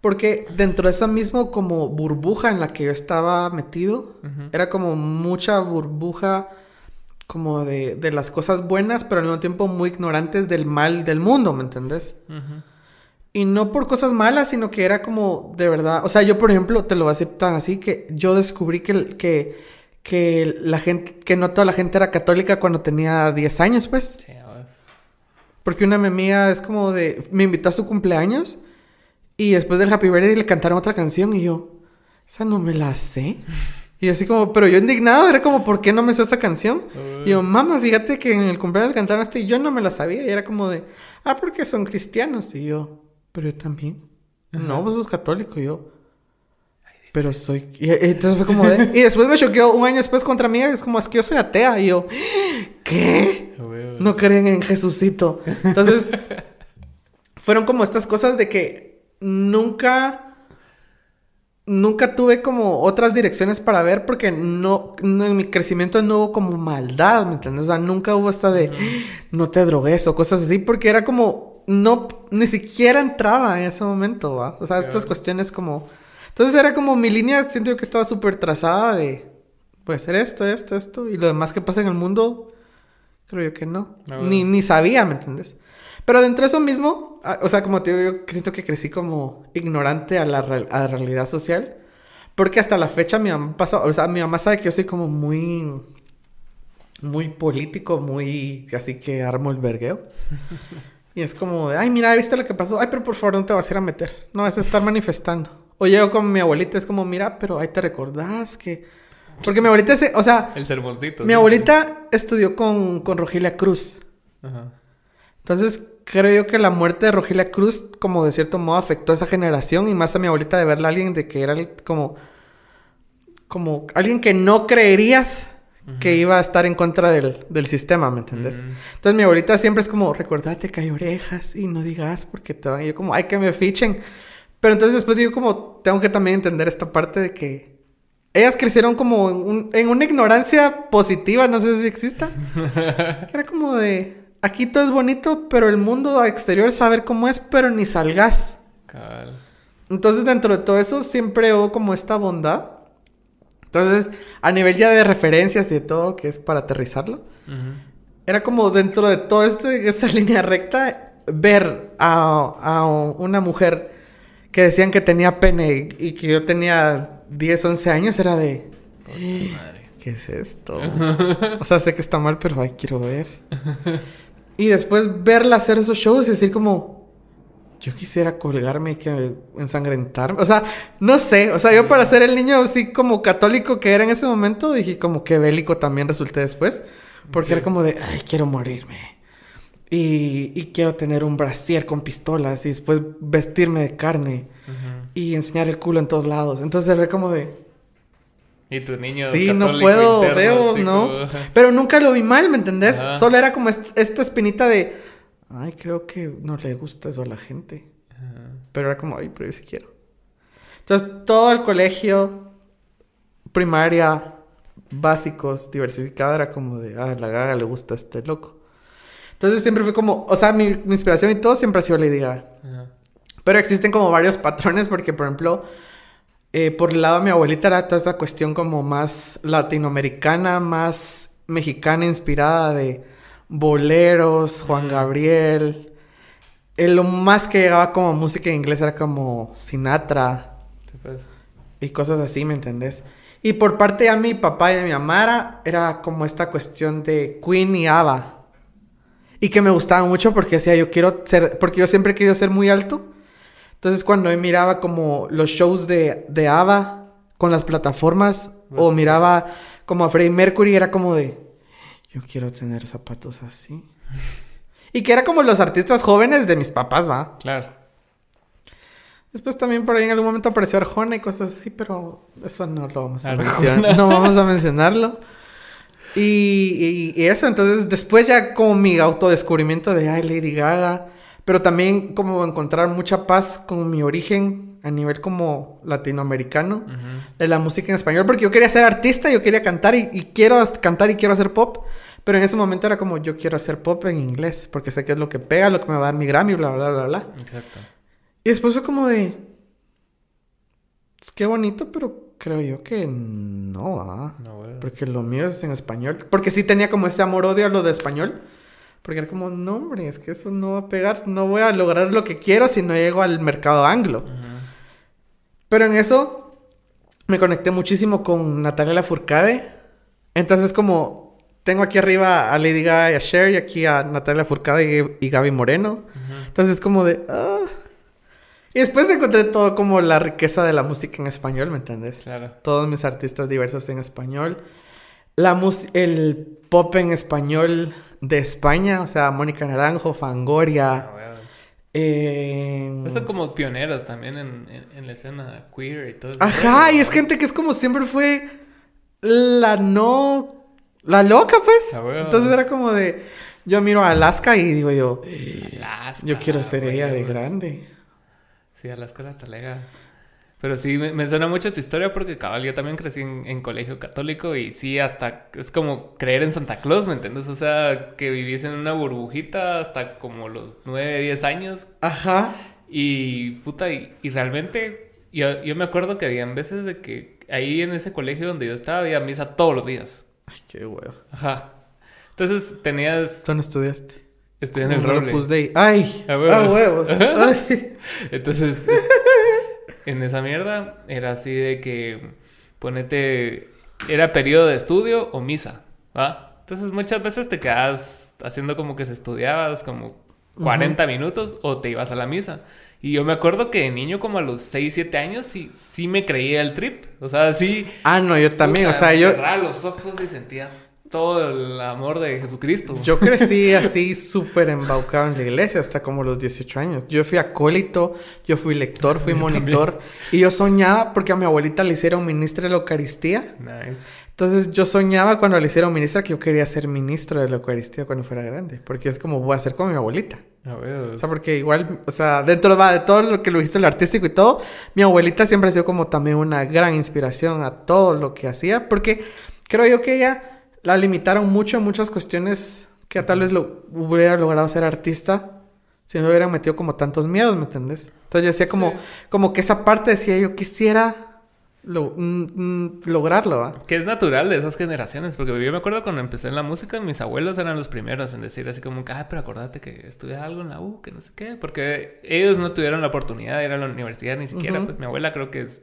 Speaker 2: porque dentro de esa mismo como burbuja en la que yo estaba metido, era como mucha burbuja como de, de las cosas buenas, pero al mismo tiempo muy ignorantes del mal del mundo, ¿me entendés?
Speaker 1: Ujú.
Speaker 2: Y no por cosas malas, sino que era como de verdad. O sea, yo, por ejemplo, te lo voy a decir tan así que yo descubrí que, que, que la gente, que no toda la gente era católica cuando tenía 10 años, pues.
Speaker 1: Sí.
Speaker 2: Porque una mía es como de. Me invitó a su cumpleaños y después del Happy Birthday le cantaron otra canción y yo. Esa no me la sé. Y así como, pero yo indignado, era como, ¿por qué no me sé esa canción? Y yo, mamá, fíjate que en el cumpleaños cantaron esto y yo no me la sabía. Y era como de, ah, porque son cristianos. Y yo, pero yo también. No, vos sos católico. Y yo, pero soy. Y, y entonces fue como de. Y después me choqueó un año después contra mí. Es como, es que yo soy atea. Y yo, ¿qué?
Speaker 1: Huevos.
Speaker 2: No creen en Jesucito. Entonces, fueron como estas cosas de que nunca. Nunca tuve como otras direcciones para ver porque no, no- en mi crecimiento no hubo como maldad, ¿me entiendes? O sea, nunca hubo esta de no te drogues o cosas así porque era como no ni siquiera entraba en ese momento, ¿va? O sea, estas
Speaker 1: Claro.
Speaker 2: cuestiones como entonces era como mi línea, siento yo que estaba súper trazada de puede ser esto, esto, esto y lo demás que pasa en el mundo Creo yo que no.
Speaker 1: Ah,
Speaker 2: Ni, ni sabía, ¿me entiendes? Pero dentro de eso mismo, ah, o sea, como te digo, yo siento que crecí como ignorante a la, real- a la realidad social. Porque hasta la fecha mi mamá pasó, o sea, mi mamá sabe que yo soy como muy, muy político, muy, así que armo el vergueo. y es como de, ay, mira, ¿viste lo que pasó? Ay, pero por favor no te vas a ir a meter. No, vas a estar manifestando. O llego con mi abuelita, es como, mira, pero ahí te recordás que... Porque mi abuelita, se, o sea,
Speaker 1: El sermoncito.
Speaker 2: mi
Speaker 1: sí.
Speaker 2: abuelita estudió con, con Rogelia Cruz.
Speaker 1: Ajá.
Speaker 2: Entonces, creo yo que la muerte de Rogelia Cruz, como de cierto modo, afectó a esa generación y más a mi abuelita de verla a alguien de que era como, como alguien que no creerías que iba a estar en contra del, del sistema, ¿me entendés? Entonces, mi abuelita siempre es como, recordate que hay orejas y no digas porque te van. Y yo, como, ay, que me fichen. Pero entonces, después digo, como, tengo que también entender esta parte de que ellas crecieron como en, un- en una ignorancia positiva, no sé si exista. Que era como de, aquí todo es bonito, pero el mundo exterior saber cómo es, pero ni salgas. Entonces dentro de todo eso siempre hubo como esta bondad. Entonces, a nivel ya de referencias y de todo, que es para aterrizarlo, era como dentro de toda este, esa línea recta, ver a, a, una mujer que decían que tenía pene y, que yo tenía 10, 11 años, era de... ¿Qué es esto? o sea, sé que está mal, pero ay, quiero ver. y después verla hacer esos shows y decir como... Yo quisiera colgarme y que ensangrentarme. O sea, no sé. O sea, yo para ser el niño así como católico que era en ese momento, dije como que bélico también resulté después. Porque era como de, ay, quiero morirme. Y, y, quiero tener un brasier con pistolas y después vestirme de carne y enseñar el culo en todos lados. Entonces era como de...
Speaker 1: Y tu niño...
Speaker 2: Sí, no puedo, veo, ¿no? Pero nunca lo vi mal, ¿me entendés? Solo era como esta espinita de... Ay, creo que no le gusta eso a la gente. Pero era como, ay, pero yo sí quiero. Entonces, todo el colegio, primaria, básicos, diversificado, era como de, ah, la gaga le gusta a este loco. Entonces siempre fue como, o sea, mi, inspiración y todo siempre ha sido Lady Gaga. Pero existen como varios patrones porque, por ejemplo, eh, por el lado de mi abuelita era toda esta cuestión como más latinoamericana, más mexicana, inspirada de boleros, Juan Gabriel. Eh, lo más que llegaba como música en inglés era como Sinatra. Pues. Y cosas así, ¿me entendés? Y por parte de mi papá y de mi mamá era como esta cuestión de Queen y Ava. Y que me gustaba mucho porque decía, yo quiero ser, porque yo siempre he querido ser muy alto. Entonces cuando miraba como los shows de, de ABBA con las plataformas o miraba como a Freddie Mercury, era como de, yo quiero tener zapatos así. y que era como los artistas jóvenes de mis papás, ¿va?
Speaker 1: Claro.
Speaker 2: Después también por ahí en algún momento apareció Arjona y cosas así, pero eso no lo vamos a mencionar. No vamos a mencionarlo. Y, y, eso, entonces después ya como mi autodescubrimiento de, ay, Lady Gaga, pero también como encontrar mucha paz con mi origen a nivel como latinoamericano de la música en español, porque yo quería ser artista, yo quería cantar y, y, quiero cantar y quiero hacer pop, pero en ese momento era como yo quiero hacer pop en inglés, porque sé que es lo que pega, lo que me va a dar mi Grammy, bla, bla, bla, bla. Exacto. Y después fue como de... Es que bonito, pero creo yo que no, ¿ah? No, Porque lo mío es en español. Porque sí tenía como ese amor-odio a lo de español. Porque era como, no, hombre, es que eso no va a pegar. No voy a lograr lo que quiero si no llego al mercado anglo. Pero en eso me conecté muchísimo con Natalia Lafourcade. Entonces como tengo aquí arriba a Lady Gaga y a Cher y aquí a Natalia Lafourcade y, Gaby Moreno. Entonces como de... Ah, y después encontré todo como la riqueza de la música en español, ¿me entiendes? Claro. Todos mis artistas diversos en español. La el pop en español de España, o sea, Mónica Naranjo, Fangoria.
Speaker 1: Eh... Son como pioneros también en, en, la escena queer y todo.
Speaker 2: Ajá, y es gente que es como siempre fue la no... La loca, pues. Ah, Entonces era como de... Yo miro a Alaska y digo yo... Alaska, yo quiero ser ella de grande.
Speaker 1: Sí, Alaska la talega. Pero sí, me, suena mucho tu historia porque, cabal, yo también crecí en, colegio católico y sí, hasta es como creer en Santa Claus, ¿me entiendes? O sea, que vivís en una burbujita hasta como los 9, 10 años.
Speaker 2: Ajá.
Speaker 1: Y, puta, y, realmente, yo, yo me acuerdo que había veces de que ahí en ese colegio donde yo estaba había misa todos los días.
Speaker 2: Ay, qué huevo.
Speaker 1: Ajá. Entonces tenías...
Speaker 2: ¿Dónde estudiaste?
Speaker 1: Estoy en el Roble.
Speaker 2: ¡Ay! ¡A huevos! Ay.
Speaker 1: Entonces, en esa mierda era así de que ponete. Era periodo de estudio o misa, ¿va? Entonces muchas veces te quedas haciendo como que se estudiabas como 40 minutos o te ibas a la misa. Y yo me acuerdo que de niño, como a los 6, 7 años, sí, sí me creía el trip. O sea, sí.
Speaker 2: Ah, no, yo también. o sea, yo.
Speaker 1: Cerraba los ojos y sentía todo el amor de Jesucristo.
Speaker 2: Yo crecí así súper embaucado en la iglesia hasta como los 18 años. Yo fui acólito, yo fui lector, fui monitor. Y yo soñaba porque a mi abuelita le hicieron ministra de la Eucaristía. Nice. Entonces yo soñaba cuando le hicieron ministra que yo quería ser ministro de la Eucaristía cuando fuera grande. Porque es como voy a ser como mi abuelita. O sea, porque igual, o sea, dentro de todo lo que lo hizo el artístico y todo, mi abuelita siempre ha sido como también una gran inspiración a todo lo que hacía. Porque creo yo que ella la limitaron mucho en muchas cuestiones que tal vez lo hubiera logrado ser artista si no hubiera metido como tantos miedos, ¿me entiendes? Entonces yo decía como, como que esa parte decía yo quisiera lo- mm, mm, lograrlo, ¿va?
Speaker 1: Que es natural de esas generaciones, porque yo me acuerdo cuando empecé en la música, mis abuelos eran los primeros en decir así como, ah, pero acordate que estudia algo en la U, que no sé qué, porque ellos no tuvieron la oportunidad de ir a la universidad ni siquiera, pues mi abuela creo que es,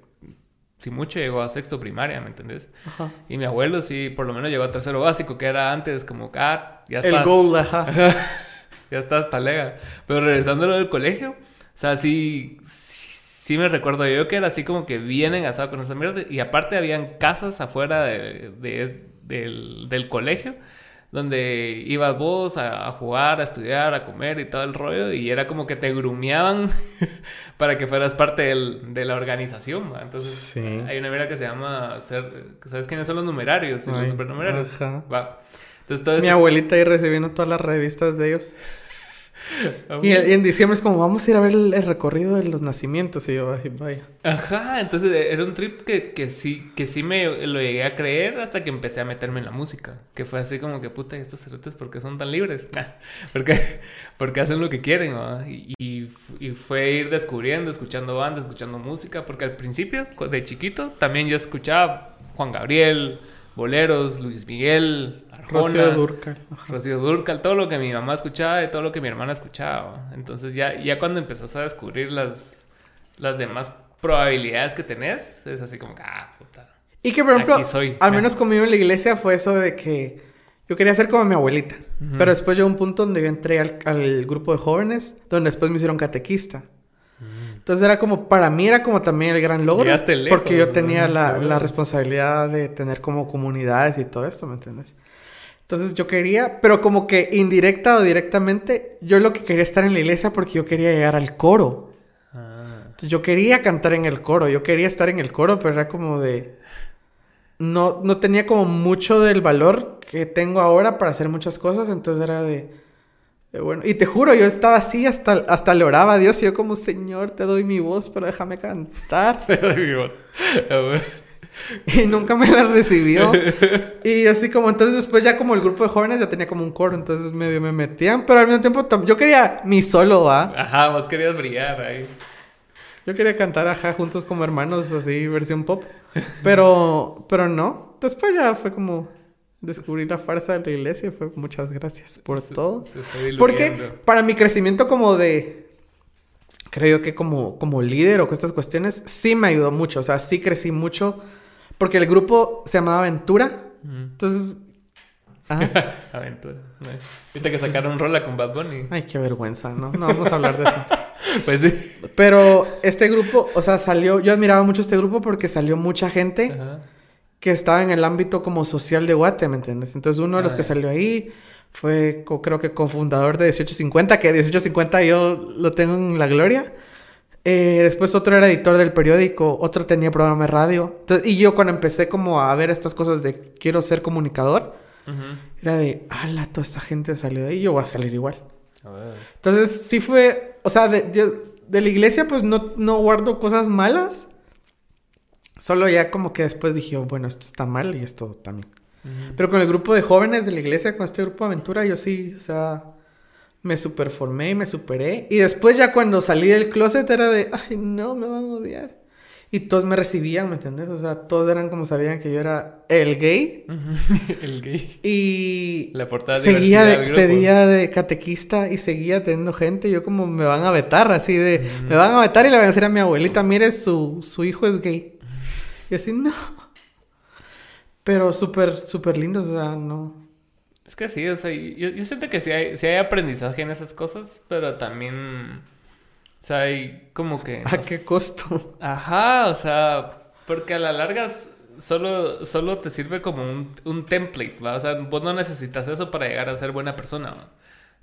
Speaker 1: si mucho llegó a sexto primaria, ¿me entendés?
Speaker 2: Ajá.
Speaker 1: Y mi abuelo sí, por lo menos llegó a tercero básico, que era antes como, ah, ya
Speaker 2: El
Speaker 1: estás.
Speaker 2: goal, ajá.
Speaker 1: ya estás talega. Pero regresando a lo del colegio, o sea, sí, sí, sí me recuerdo yo que era así como que bien engasado con esa mierda. Y aparte habían casas afuera de, de del, del colegio donde ibas vos a, a jugar, a estudiar, a comer y todo el rollo. Y era como que te grumeaban para que fueras parte del- de la organización. ¿va? Entonces,
Speaker 2: Sí.
Speaker 1: hay una mierda que se llama ser, ¿sabes quiénes son los numerarios? y los
Speaker 2: Ay,
Speaker 1: supernumerarios.
Speaker 2: ajá.
Speaker 1: Va. Entonces todo
Speaker 2: Mi abuelita ahí recibiendo todas las revistas de ellos. Y, en diciembre es como, vamos a ir a ver el, recorrido de los nacimientos. Y yo, ay, vaya.
Speaker 1: Ajá, entonces eh, era un trip que, que sí, que sí me lo llegué a creer hasta que empecé a meterme en la música. Que fue así como que puta, ¿y estos cerotes por qué son tan libres? porque, porque hacen lo que quieren, ¿va? Y, y, f- y fue ir descubriendo, escuchando bandas, escuchando música, porque al principio, de chiquito, también yo escuchaba Juan Gabriel, boleros, Luis Miguel.
Speaker 2: Rocío Durcal. Ajá.
Speaker 1: Rocío Durcal, todo lo que mi mamá escuchaba y todo lo que mi hermana escuchaba. Entonces ya, ya cuando empezás a descubrir las, las demás probabilidades que tenés, es así como que, ah, puta.
Speaker 2: Y que, por ejemplo,
Speaker 1: soy.
Speaker 2: al menos conmigo en la iglesia fue eso de que yo quería ser como mi abuelita.
Speaker 1: Ujú.
Speaker 2: Pero después llegó un punto donde yo entré al, al grupo de jóvenes, donde después me hicieron catequista. Entonces era como, para mí era como también el gran logro.
Speaker 1: Lejos,
Speaker 2: porque yo tenía la, la responsabilidad de tener como comunidades y todo esto, ¿me entiendes? Entonces yo quería, pero como que indirecta o directamente, yo lo que quería estar en la iglesia porque yo quería llegar al coro.
Speaker 1: Ah.
Speaker 2: Entonces, Yo quería cantar en el coro, yo quería estar en el coro, pero era como de... No, no tenía como mucho del valor que tengo ahora para hacer muchas cosas, entonces era de... de bueno, y te juro, yo estaba así, hasta, hasta le oraba a Dios y yo como, Señor, te doy mi voz, pero déjame cantar.
Speaker 1: Mi voz. Ah.
Speaker 2: Y nunca me la recibió. Y así como, entonces después ya como el grupo de jóvenes ya tenía como un coro, entonces medio me metían, pero al mismo tiempo yo quería mi solo, ¿va?
Speaker 1: Ajá, vos querías brillar ahí.
Speaker 2: Yo quería cantar ajá juntos como hermanos, así versión pop. Pero, pero no. Después ya fue como descubrir la farsa de la iglesia. Fue muchas gracias por
Speaker 1: Se-
Speaker 2: todo.
Speaker 1: se
Speaker 2: Porque para mi crecimiento como de... Creo yo que como, como líder o con estas cuestiones, sí me ayudó mucho. O sea, sí crecí mucho. Porque el grupo se llamaba Aventura. Entonces... ah,
Speaker 1: Aventura. Viste que sacaron rola con Bad Bunny.
Speaker 2: Ay, qué vergüenza, ¿no? No vamos a hablar de eso.
Speaker 1: Pues sí.
Speaker 2: Pero este grupo, o sea, salió... Yo admiraba mucho este grupo porque salió mucha gente...
Speaker 1: Ajá.
Speaker 2: que estaba en el ámbito como social de Guate, ¿me entiendes? Entonces uno de los
Speaker 1: Ah,
Speaker 2: que
Speaker 1: ya.
Speaker 2: salió ahí fue creo que cofundador de 1850, que 1850 yo lo tengo en la gloria. Eh, después otro era editor del periódico, otro tenía programa de radio. Entonces, y yo cuando empecé como a ver estas cosas de quiero ser comunicador,
Speaker 1: Ujú.
Speaker 2: era de, ala, toda esta gente salió de ahí, yo voy a salir igual.
Speaker 1: A ver.
Speaker 2: Entonces sí fue, o sea, de, yo- de la iglesia pues no, no guardo cosas malas. Solo ya como que después dije, oh, bueno, esto está mal y esto también.
Speaker 1: Ujú.
Speaker 2: Pero con el grupo de jóvenes de la iglesia, con este grupo de aventura, yo sí, o sea, me superformé y me superé. Y después ya cuando salí del closet era de, ay, no, me van a odiar. Y todos me recibían, ¿me entiendes? O sea, todos eran como sabían que yo era el gay.
Speaker 1: El gay.
Speaker 2: Y
Speaker 1: La portada
Speaker 2: seguía de, seguía de catequista y seguía teniendo gente. Yo como me van a vetar, así de... Me van a vetar y le van a decir a mi abuelita, mire, su, su hijo es gay. Y así, no. Pero súper, súper lindo, o sea, no...
Speaker 1: Es que sí, o sea, yo, yo siento que sí hay, sí hay aprendizaje en esas cosas, pero también, o sea, hay como que...
Speaker 2: ¿A qué costo?
Speaker 1: Ajá, o sea, porque a la larga solo, solo te sirve como un, un template, ¿va? O sea, vos no necesitas eso para llegar a ser buena persona, ¿va?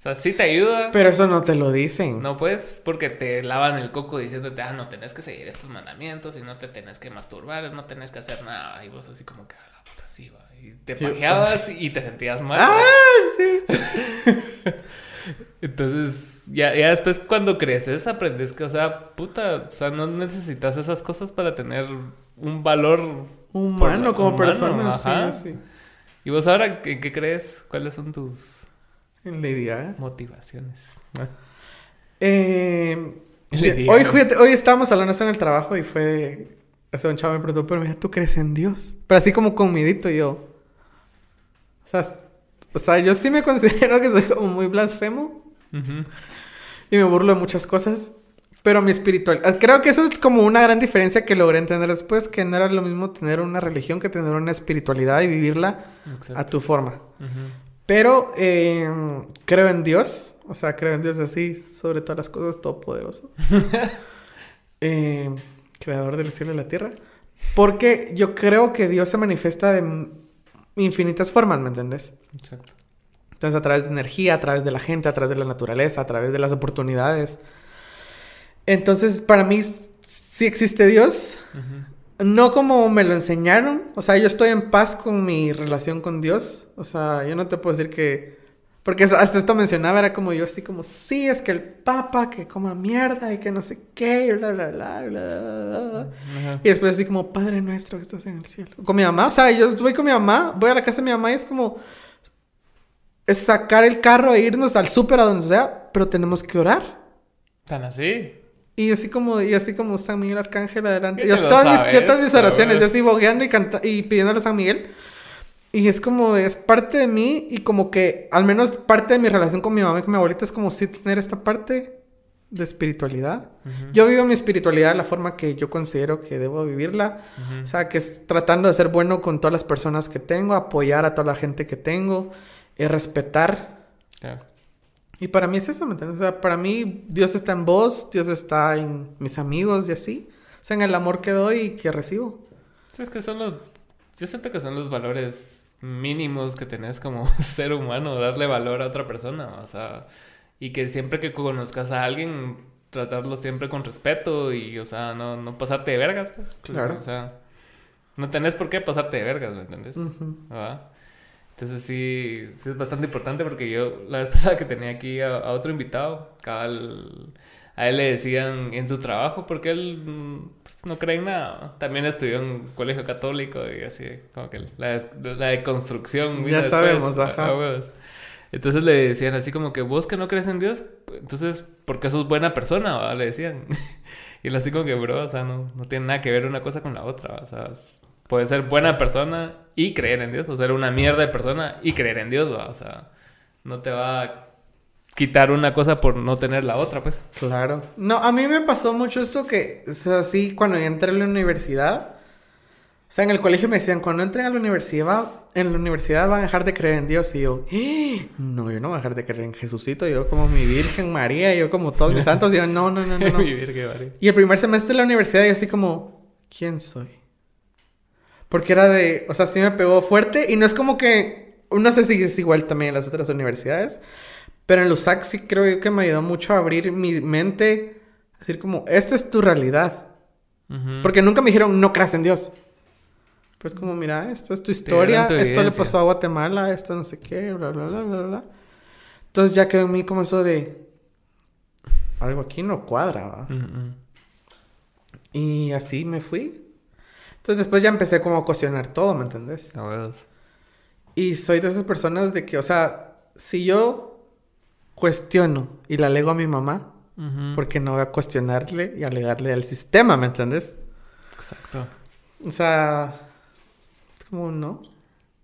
Speaker 1: O sea, sí te ayuda,
Speaker 2: Pero eso no te lo dicen.
Speaker 1: no pues, porque te lavan el coco diciéndote, ah, no tenés que seguir estos mandamientos y no te tenés que masturbar, no tenés que hacer nada. Y vos así como que, a la puta, sí, va. Y te
Speaker 2: Sí.
Speaker 1: pajeabas y te sentías mal.
Speaker 2: ¡Ah, sí!
Speaker 1: Entonces, ya, ya después cuando creces aprendes que, o sea, puta, o sea, no necesitas esas cosas para tener un valor
Speaker 2: Humano
Speaker 1: Por-
Speaker 2: como
Speaker 1: humano,
Speaker 2: persona,
Speaker 1: ajá.
Speaker 2: sí, sí.
Speaker 1: ¿Y vos ahora en qué crees? ¿Cuáles son tus
Speaker 2: Lady Gaga.
Speaker 1: motivaciones?
Speaker 2: Eh, sí, hoy, fíjate, hoy estábamos hablando de eso en el trabajo y fue... ese un chavo me preguntó, pero mira, ¿tú crees en Dios? Pero así como con midito yo. O sea, o sea, yo sí me considero que soy como muy blasfemo. Y me burlo de muchas cosas. Pero mi espiritualidad... Creo que eso es como una gran diferencia que logré entender después. Que no era lo mismo tener una religión que tener una espiritualidad y vivirla a tu forma. Pero eh, creo en Dios. O sea, creo en Dios así, sobre todas las cosas, todopoderoso. eh, creador del cielo y la tierra. Porque yo creo que Dios se manifiesta de infinitas formas, ¿me entendés? Exacto. Entonces, a través de energía, a través de la gente, a través de la naturaleza, a través de las oportunidades. Entonces, para mí, sí existe Dios. No como me lo enseñaron. O sea, yo estoy en paz con mi relación con Dios. O sea, yo no te puedo decir que porque hasta esto mencionaba, era como yo así como, sí, es que el papa que coma mierda y que no sé qué, y bla, bla, bla, bla. Y después así como, Padre nuestro que estás en el cielo. Con mi mamá, o sea, yo voy con mi mamá, voy a la casa de mi mamá y es como, es sacar el carro e irnos al súper a donde sea, pero tenemos que orar.
Speaker 1: ¿Tan así?
Speaker 2: Y así como, y así como San Miguel Arcángel adelante. Yo todas, mis, yo todas mis oraciones, yo así bogueando y, y pidiéndole a San Miguel. Y es como, es parte de mí y como que, al menos parte de mi relación con mi mamá y con mi abuelita es como sí tener esta parte de espiritualidad. Yo vivo mi espiritualidad de la forma que yo considero que debo vivirla. O sea, que es tratando de ser bueno con todas las personas que tengo, apoyar a toda la gente que tengo, y respetar. Y para mí es eso, ¿me entiendes? O sea, para mí Dios está en vos, Dios está en mis amigos y así. O sea, en el amor que doy y que recibo.
Speaker 1: es que son los... Yo siento que son los valores mínimos que tenés como ser humano, darle valor a otra persona, o sea, y que siempre que conozcas a alguien, tratarlo siempre con respeto y, o sea, no, no pasarte de vergas, pues. Claro. O sea, no tenés por qué pasarte de vergas, ¿me entiendes? Entonces sí, sí es bastante importante porque yo la vez pasada que tenía aquí a, otro invitado, cabal, a él le decían en su trabajo porque él no creen nada. También estudió en colegio católico y así, como que la, la deconstrucción.
Speaker 2: Ya sabemos, ajá.
Speaker 1: Entonces le decían así como que vos que no crees en Dios, entonces, ¿por qué sos buena persona? Le decían. y él así como que, bro, o sea, no, no tiene nada que ver una cosa con la otra. O sea, puede ser buena persona y creer en Dios, o ser una mierda de persona y creer en Dios, o sea, no te va a quitar una cosa por no tener la otra, pues.
Speaker 2: Claro. No, a mí me pasó mucho esto que, o sea, sí, cuando entré en la universidad, o sea, en el colegio me decían, cuando entren a la universidad, en la universidad van a dejar de creer en Dios. Y yo, ¡Ah! no, yo no voy a dejar de creer en Jesucito. Yo como mi Virgen María, yo como todos mis santos. Y yo, no, no, no, no. mi Virgen María. Y el primer semestre de la universidad, yo así como, ¿quién soy? Porque era de, o sea, sí me pegó fuerte. Y no es como que, no sé si es igual también en las otras universidades. Pero en los sí creo que me ayudó mucho a abrir mi mente, a decir como, esta es tu realidad. Porque nunca me dijeron, no creas en Dios. Pues como, mira, esto es tu historia, esto le pasó a Guatemala, esto no sé qué, bla, bla, bla, bla, bla. Entonces ya quedó en mí como eso de, algo aquí no cuadra, ¿va? Y así me fui. Entonces después ya empecé como a cuestionar todo, ¿me entendés? Y soy de esas personas de que, o sea, si yo cuestiono y la alego a mi mamá, porque no voy a cuestionarle y alegarle al sistema, ¿me entiendes?
Speaker 1: Exacto.
Speaker 2: O sea, es como, ¿no?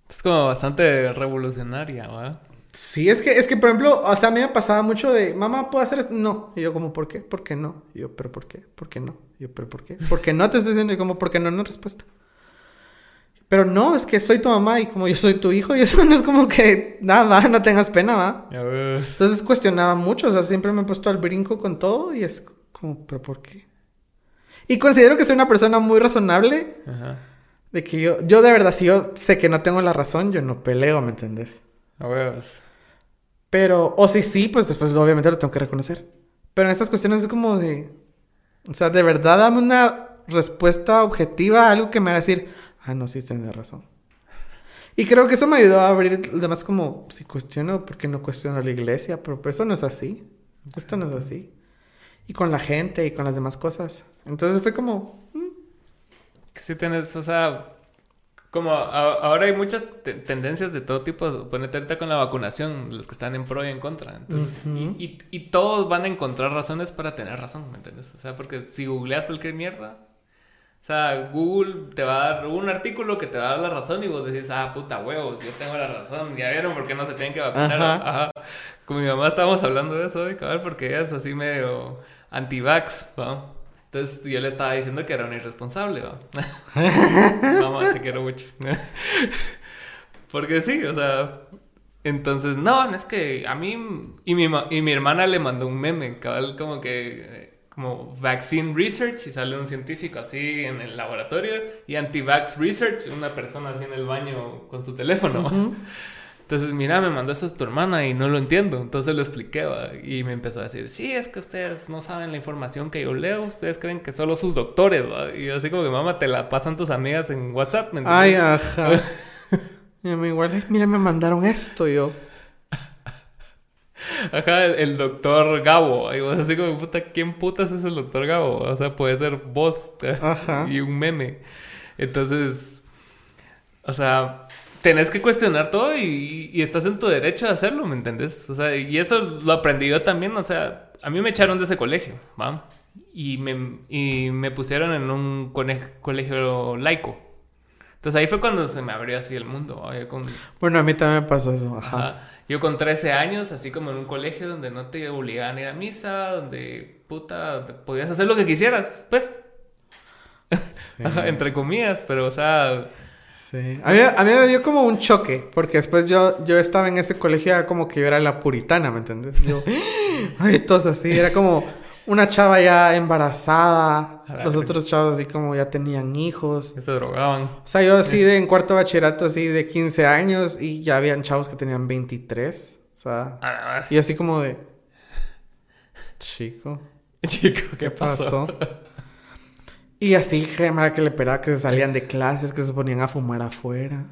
Speaker 1: Es como bastante revolucionaria, ¿verdad?
Speaker 2: Sí, es que, es que, por ejemplo, o sea, a mí me pasaba mucho de, mamá, ¿puedo hacer esto? No. Y yo como, ¿por qué? ¿Por qué no? Y yo, ¿pero por qué? ¿Por qué no? Y yo, ¿pero por qué? ¿Por qué no te estoy diciendo? Y como, ¿por qué no? No respuesta. Pero no, es que soy tu mamá y como yo soy tu hijo, y eso no es como que, nada, va, no tengas pena, va. Entonces cuestionaba mucho, o sea, siempre me he puesto al brinco con todo y es como, ¿pero por qué? Y considero que soy una persona muy razonable. Ajá. De que yo, yo de verdad, si yo sé que no tengo la razón, yo no peleo, ¿me entendés?
Speaker 1: A ver.
Speaker 2: Pero, o si sí, pues después obviamente lo tengo que reconocer. Pero en estas cuestiones es como de, o sea, de verdad dame una respuesta objetiva, algo que me va a decir, ah, no, sí, tienes razón. Y creo que eso me ayudó a abrir, además como, si cuestiono, ¿por qué no cuestiono la iglesia? Pero eso no es así. Esto no es así. Y con la gente y con las demás cosas. Entonces fue como... Mm".
Speaker 1: Que sí tienes, o sea, como ahora hay muchas tendencias de todo tipo, ponete ahorita con la vacunación, los que están en pro y en contra. Entonces, y, y, todos van a encontrar razones para tener razón, ¿me entiendes? O sea, porque si googleas cualquier mierda, O sea, Google te va a dar un artículo que te va a dar la razón y vos decís, ah, puta huevos, yo tengo la razón. ¿Ya vieron por qué no se tienen que vacunar?
Speaker 2: Ajá.
Speaker 1: Ajá. Con mi mamá estábamos hablando de eso hoy, cabrón, porque ella es así medio anti-vax, ¿va? Entonces yo le estaba diciendo que era un irresponsable, ¿va? Mamá, te quiero mucho. Porque sí, o sea. Entonces, no, no es que a mí. Y mi, y mi hermana le mandó un meme, cabal, como que. Como vaccine research y sale un científico así en el laboratorio y anti-vax research, una persona así en el baño con su teléfono. Entonces, mira, me mandó esto tu hermana y no lo entiendo. Entonces lo expliqué ¿va? y me empezó a decir, sí, es que ustedes no saben la información que yo leo, ustedes creen que solo sus doctores. ¿va?". Y así como que, mamá, te la pasan tus amigas en WhatsApp. ¿me
Speaker 2: Ay,
Speaker 1: entiendes?
Speaker 2: ajá. Y a mí igual, "Ay, mira, me mandaron esto yo.
Speaker 1: Ajá, el, el doctor Gabo. Y vos así como, puta, ¿quién putas es el doctor Gabo? O sea, puede ser vos
Speaker 2: Ajá.
Speaker 1: y un meme. Entonces, o sea, tenés que cuestionar todo y, y estás en tu derecho de hacerlo, ¿me entendés? O sea, y eso lo aprendí yo también. O sea, a mí me echaron de ese colegio, ¿va? Y me, y me pusieron en un colegio laico. Entonces ahí fue cuando se me abrió así el mundo. ¿va? Yo con,
Speaker 2: Bueno, a mí también me pasó eso, ajá.
Speaker 1: Ajá. Yo con 13 años, así como en un colegio donde no te obligaban a ir a misa, donde puta, podías hacer lo que quisieras, pues,
Speaker 2: Sí.
Speaker 1: Ajá, entre comillas, pero o sea,
Speaker 2: Sí. A mí, a mí me dio como un choque, porque después yo, yo estaba en ese colegio, era como que yo era la puritana, ¿me entiendes? Yo, ay, todos así, era como una chava ya embarazada, los otros chavos así como ya tenían hijos.
Speaker 1: se drogaban.
Speaker 2: O sea, yo así de en cuarto bachillerato, así de 15 años, y ya habían chavos que tenían 23. O sea, y así como de... Chico,
Speaker 1: Chico, ¿qué
Speaker 2: ¿qué
Speaker 1: pasó?
Speaker 2: pasó? Y así, gemara que le esperaba que se salían de clases, que se ponían a fumar afuera.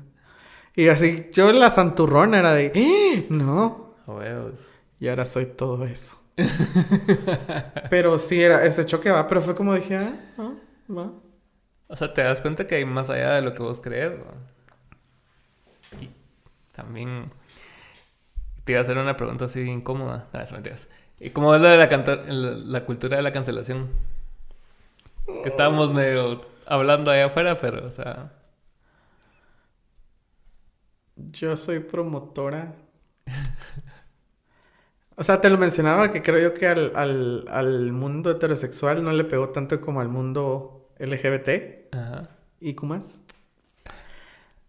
Speaker 2: Y así, yo la santurrona era de, "¡Ah! no,
Speaker 1: Huevos.
Speaker 2: y ahora soy todo eso. pero sí, era ese choque va, pero fue como dije, ah, ah, va.
Speaker 1: O sea, te das cuenta que hay más allá de lo que vos crees, ¿no? Y también te iba a hacer una pregunta así incómoda. No, eso mentiras. ¿Y cómo es lo de la, la, la cultura de la cancelación? Que estábamos medio hablando allá afuera, pero, o sea...
Speaker 2: Yo soy promotora. O sea, te lo mencionaba que creo yo que al, al, al mundo heterosexual no le pegó tanto como al mundo LGBT
Speaker 1: Ajá.
Speaker 2: y más.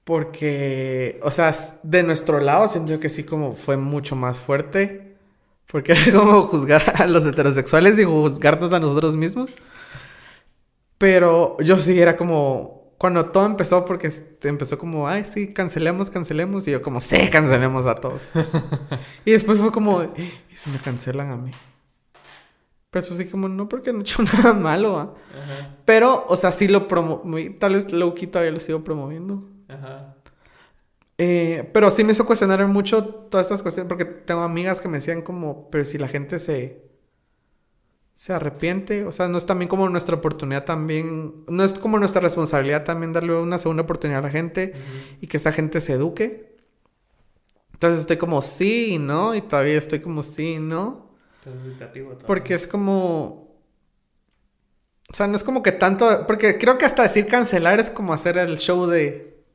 Speaker 2: Porque, o sea, de nuestro lado siento que sí como fue mucho más fuerte. Porque era como juzgar a los heterosexuales y juzgarnos a nosotros mismos. Pero yo sí era como... Cuando todo empezó, porque empezó como, ay, sí, cancelemos, cancelemos. Y yo como, sí, cancelemos a todos. y después fue como, ¿y si me cancelan a mí? Pero después sí como, no, porque no he hecho nada malo, ¿va?".
Speaker 1: Ajá.
Speaker 2: Pero, o sea, sí lo promo... Tal vez Loki todavía lo sigo promoviendo.
Speaker 1: Ajá.
Speaker 2: Eh, pero sí me hizo cuestionar mucho todas estas cuestiones, porque tengo amigas que me decían como, pero si la gente se, se arrepiente, o sea, no es también como nuestra oportunidad también, no es como nuestra responsabilidad también darle una segunda oportunidad a la gente y que esa gente se eduque. Entonces estoy como sí no, y todavía estoy como sí no,
Speaker 1: educativo
Speaker 2: porque es como... O sea, no es como que tanto, porque creo que hasta decir cancelar es como hacer el show de...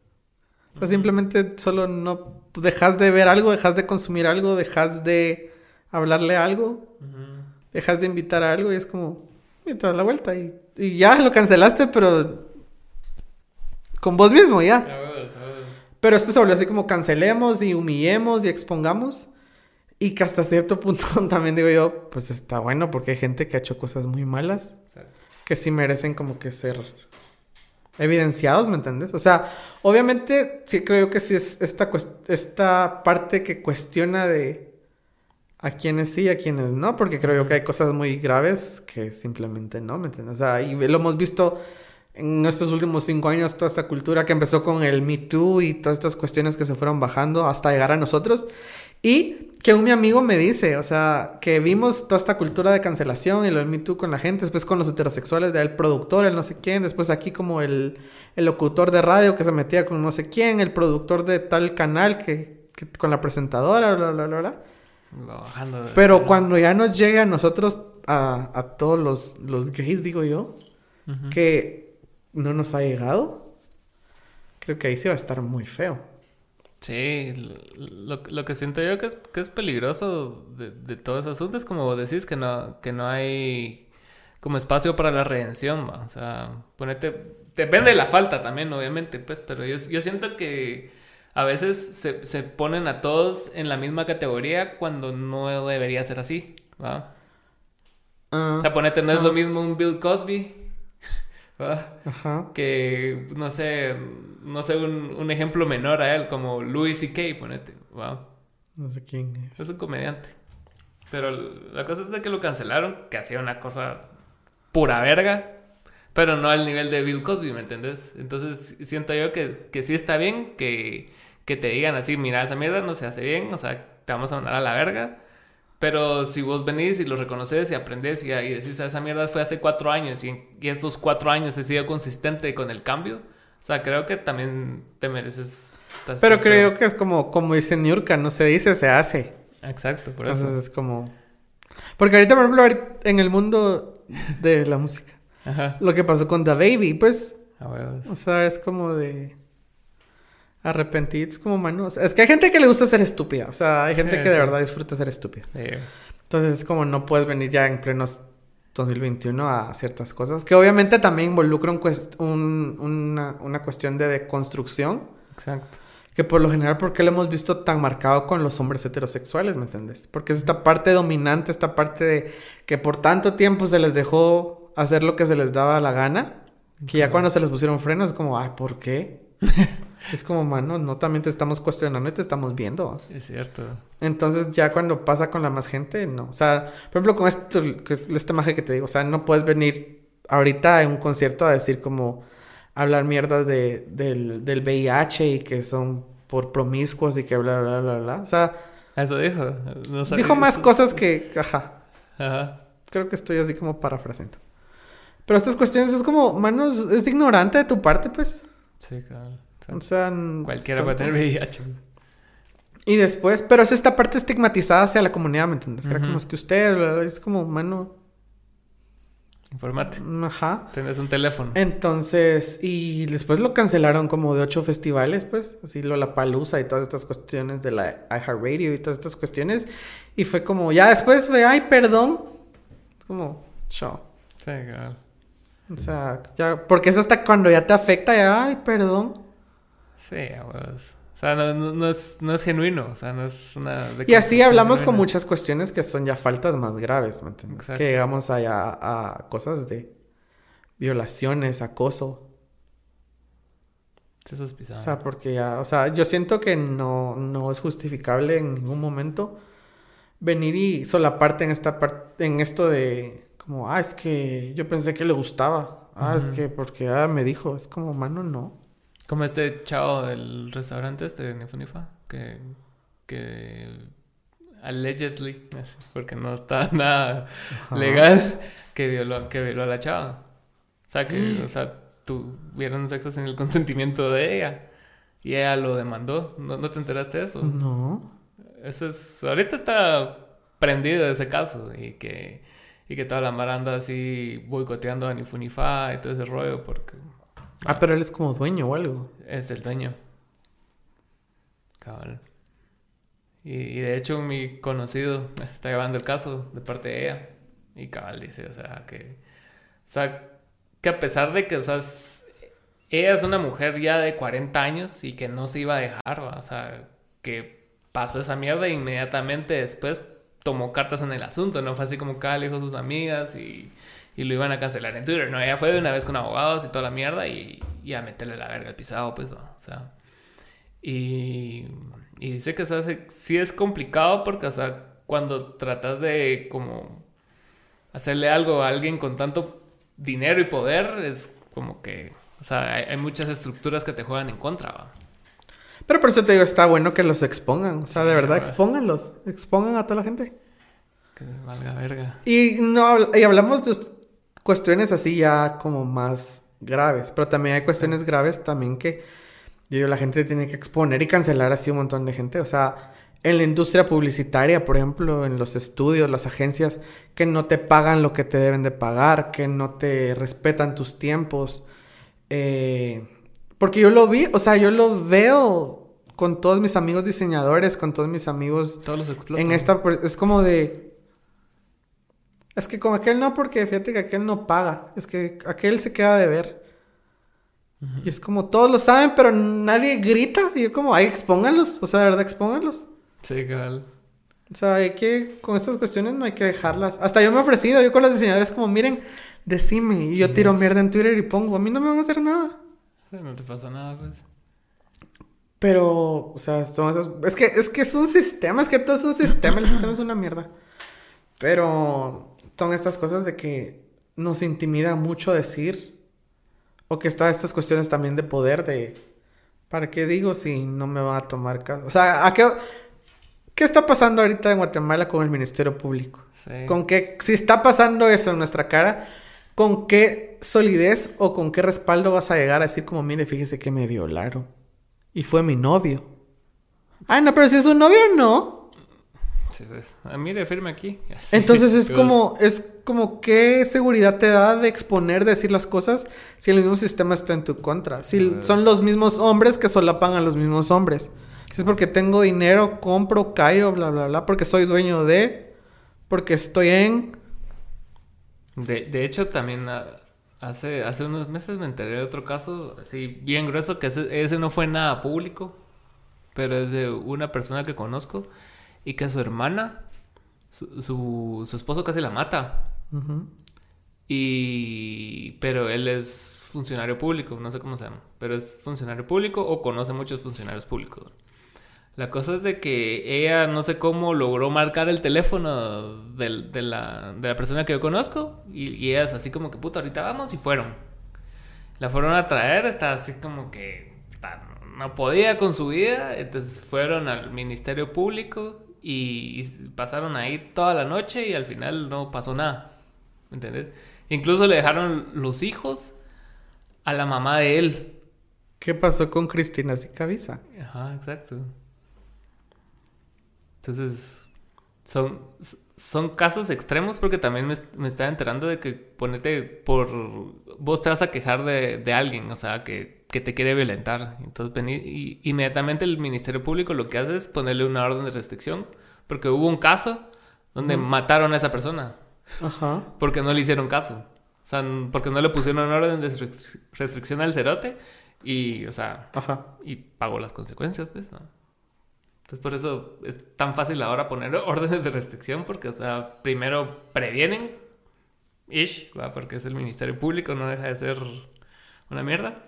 Speaker 2: O sea, simplemente solo no dejas de ver algo, dejas de consumir algo, dejas de hablarle algo,
Speaker 1: Ujú.
Speaker 2: Dejas de invitar a algo y es como, y te das la vuelta y, y ya lo cancelaste, pero con vos mismo ya.
Speaker 1: A a.
Speaker 2: Pero esto se volvió así como cancelemos y humillemos y expongamos. Y que hasta cierto punto también digo yo, pues está bueno porque hay gente que ha hecho cosas muy malas
Speaker 1: Exacto.
Speaker 2: que sí merecen como que ser evidenciados, ¿me entiendes? O sea, obviamente sí creo que sí es esta, esta parte que cuestiona de a quienes sí a quienes no, porque creo yo que hay cosas muy graves que simplemente no, ¿me entiendes? O sea, y lo hemos visto en estos últimos cinco años, toda esta cultura que empezó con el Me Too y todas estas cuestiones que se fueron bajando hasta llegar a nosotros. Y que un mi amigo me dice, o sea, que vimos toda esta cultura de cancelación y lo del Me Too con la gente, después con los heterosexuales, del productor, el no sé quién, después aquí como el, el locutor de radio que se metía con no sé quién, el productor de tal canal que, que- con la presentadora, bla, bla, bla, bla. Pero cuando ya nos llegue a nosotros, a, a todos los, los gays, digo yo, que no nos ha llegado, creo que ahí sí va a estar muy feo.
Speaker 1: Sí, lo, lo que siento yo que es, que es peligroso de, de todo ese asunto es como decís que no, que no hay como espacio para la redención, ¿va? o sea, ponete, depende de la falta también, obviamente, pues, pero yo, yo siento que a veces se, se, ponen a todos en la misma categoría cuando no debería ser así, ¿va? Uh, o sea, ponete, no uh, es lo mismo un Bill Cosby, ¿va? Ajá. Que, no sé, no sé, un, un, ejemplo menor a él, como Louis C.K., ponete, ¿va?
Speaker 2: No sé quién es.
Speaker 1: Es un comediante. Pero la cosa es de que lo cancelaron, que hacía una cosa pura verga, pero no al nivel de Bill Cosby, ¿me entendés? Entonces siento yo que, que sí está bien que, que te digan así, mira, esa mierda no se hace bien, o sea, te vamos a mandar a la verga. Pero si vos venís y lo reconoces y aprendes y, y decís, esa mierda fue hace cuatro años y, y, estos cuatro años he sido consistente con el cambio, o sea, creo que también te mereces...
Speaker 2: Pero creo que es como, como dice Niurka, no se dice, se hace.
Speaker 1: Exacto,
Speaker 2: por Entonces eso. es como... Porque ahorita, por ejemplo, en el mundo de la música. Ajá. Lo que pasó con The Baby, pues. o sea, es como de. Arrepentir, es como manos. Es que hay gente que le gusta ser estúpida. O sea, hay gente que de verdad disfruta ser estúpida. Entonces es como no puedes venir ya en plenos 2021 a ciertas cosas. Que obviamente también involucra un, una, una, cuestión de deconstrucción.
Speaker 1: Exacto.
Speaker 2: Que por lo general, ¿por qué lo hemos visto tan marcado con los hombres heterosexuales, me entiendes? Porque es esta parte dominante, esta parte de que por tanto tiempo se les dejó hacer lo que se les daba la gana, que ya cuando se les pusieron frenos es como, ay, ¿por qué? es como, mano, no también te estamos cuestionando y te estamos viendo.
Speaker 1: Es cierto.
Speaker 2: Entonces ya cuando pasa con la más gente, no. O sea, por ejemplo, con esto, este maje que te digo, o sea, no puedes venir ahorita en un concierto a decir como hablar mierdas de, del, del VIH y que son por promiscuos y que bla, bla, bla, bla. O sea...
Speaker 1: Eso dijo.
Speaker 2: dijo más cosas que... Ajá. Ajá. Creo que estoy así como parafraseando. Pero estas cuestiones es como, manos, es ignorante de tu parte, pues.
Speaker 1: Sí, claro.
Speaker 2: O sea...
Speaker 1: Cualquiera puede tener VIH.
Speaker 2: Y después, pero es esta parte estigmatizada hacia la comunidad, ¿me entiendes? Era como es que usted, es como, mano,
Speaker 1: Informate.
Speaker 2: Ajá.
Speaker 1: Tienes un teléfono.
Speaker 2: Entonces, y después lo cancelaron como de ocho festivales, pues, así la Palusa y todas estas cuestiones de la iHeartRadio y todas estas cuestiones. Y fue como, ya después fue, ay, perdón. Como, show.
Speaker 1: Sí.
Speaker 2: O sea, ya, porque es hasta cuando ya te afecta, ya, ay, perdón.
Speaker 1: Sí, pues. O sea, no, no, es, no, es, genuino, o sea, no es una...
Speaker 2: Y así hablamos con muchas cuestiones que son ya faltas más graves, ¿me entiendes? Que llegamos allá a cosas de violaciones, acoso.
Speaker 1: Eso es pisado.
Speaker 2: O sea, porque ya, o sea, yo siento que no, no es justificable en ningún momento venir y solaparte en esta parte, en esto de como, ah, es que yo pensé que le gustaba. Ah, es que porque ah, me dijo, es como, mano, no.
Speaker 1: Como este chavo del restaurante este de Nifunifa, que, que allegedly, porque no está nada legal, que violó, que violó a la chava. O sea, que, o sea, tuvieron sexo sin el consentimiento de ella. Y ella lo demandó. ¿No, ¿No, te enteraste de eso?
Speaker 2: No.
Speaker 1: Eso es... Ahorita está prendido ese caso. Y que, y que toda la mar anda así boicoteando a Nifunifa y todo ese rollo porque...
Speaker 2: Ah, pero él es como dueño o algo.
Speaker 1: Es el dueño. Cabal. Y, de hecho mi conocido está llevando el caso de parte de ella. Y cabal dice, o sea, que... O sea, que a pesar de que, o sea, ella es una mujer ya de 40 años y que no se iba a dejar, o sea, que pasó esa mierda e inmediatamente después tomó cartas en el asunto, ¿no? Fue así como cada le dijo sus amigas y y lo iban a cancelar en Twitter, ¿no? Ella fue de una vez con abogados y toda la mierda y, y a meterle la verga al pisado, pues, ¿no? O sea. Y, y dice que, o sea, sí es complicado porque, o sea, cuando tratas de como hacerle algo a alguien con tanto dinero y poder, es como que, o sea, hay, muchas estructuras que te juegan en contra, ¿va?
Speaker 2: Pero por eso te digo, está bueno que los expongan. O sea, de verdad, expónganlos. Expongan a toda la gente.
Speaker 1: Que valga verga.
Speaker 2: Y, no, y hablamos de, cuestiones así ya como más graves. Pero también hay cuestiones graves también que yo la gente tiene que exponer y cancelar así un montón de gente. O sea, en la industria publicitaria, por ejemplo, en los estudios, las agencias que no te pagan lo que te deben de pagar, que no te respetan tus tiempos, Eh, porque yo lo vi, o sea, yo lo veo con todos mis amigos diseñadores, con todos mis amigos
Speaker 1: Todos los explotan.
Speaker 2: en esta, pues, es como de... Es que con aquel no, porque fíjate que aquel no paga. Es que aquel se queda de ver. Y es como, todos lo saben, pero nadie grita. Y yo como, ay, expónganlos. O sea, de verdad, expónganlos.
Speaker 1: Sí, cabal.
Speaker 2: O sea, hay que, con estas cuestiones no hay que dejarlas. Hasta yo me he ofrecido, yo con los diseñadores como, miren, decime. Y yo tiro mierda en Twitter y pongo, a mí no me van a hacer nada.
Speaker 1: Sí, no te pasa nada, pues.
Speaker 2: Pero, o sea, son esas... Es que, es que es un sistema, es que todo es un sistema, el sistema es una mierda. Pero son estas cosas de que nos intimida mucho decir. O que está estas cuestiones también de poder de... ¿Para qué digo si no me va a tomar caso? O sea, ¿a qué, ¿qué está pasando ahorita en Guatemala con el Ministerio Público?
Speaker 1: Sí.
Speaker 2: Con qué, si está pasando eso en nuestra cara, ¿con qué solidez o con qué respaldo vas a llegar a decir como, mire, fíjese que me violaron? Y fue mi novio. Ah, no, pero si es un novio, no.
Speaker 1: Pues. Ah, mire, firme aquí. Así.
Speaker 2: Entonces es
Speaker 1: Pues,
Speaker 2: como, es como qué seguridad te da de exponer, de decir las cosas si el mismo sistema está en tu contra. Si
Speaker 1: Pues-
Speaker 2: son los mismos hombres que solapan a los mismos hombres. Si es porque tengo dinero, compro, callo, bla, bla, bla, porque soy dueño de, porque estoy en...
Speaker 1: De, de hecho, también ah, hace, hace unos meses me enteré de otro caso, así bien grueso, que ese, ese no fue nada público, pero es de una persona que conozco y que su hermana, su, su, su esposo casi la mata.
Speaker 2: Ujú.
Speaker 1: Y... Pero él es funcionario público, no sé cómo se llama, pero es funcionario público o conoce muchos funcionarios públicos. La cosa es de que ella no sé cómo logró marcar el teléfono del- de, la, de la persona que yo conozco y, y ella es así como que puta, ahorita vamos y fueron. La fueron a traer, está así como que no podía con su vida, entonces fueron al Ministerio Público y, y pasaron ahí toda la noche y al final no pasó nada. ¿Me entiendes? Incluso le dejaron los hijos a la mamá de él.
Speaker 2: ¿Qué pasó con Cristina Sicavisa?
Speaker 1: Ajá, exacto. Entonces, son, son casos extremos porque también me, me estaba enterando de que ponete por... Vos te vas a quejar de, de alguien, o sea, que, que te quiere violentar. Entonces, vení, y inmediatamente el Ministerio Público lo que hace es ponerle una orden de restricción porque hubo un caso donde mataron a esa persona
Speaker 2: Ajá.
Speaker 1: porque no le hicieron caso. O sea, porque no le pusieron orden de restric- restricción al cerote y, o sea,
Speaker 2: Ajá.
Speaker 1: y pagó las consecuencias, pues, ¿no? Entonces, por eso es tan fácil ahora poner órdenes de restricción, porque, o sea, primero previenen, ish, ¿va? porque es el Ministerio Público, no deja de ser una mierda,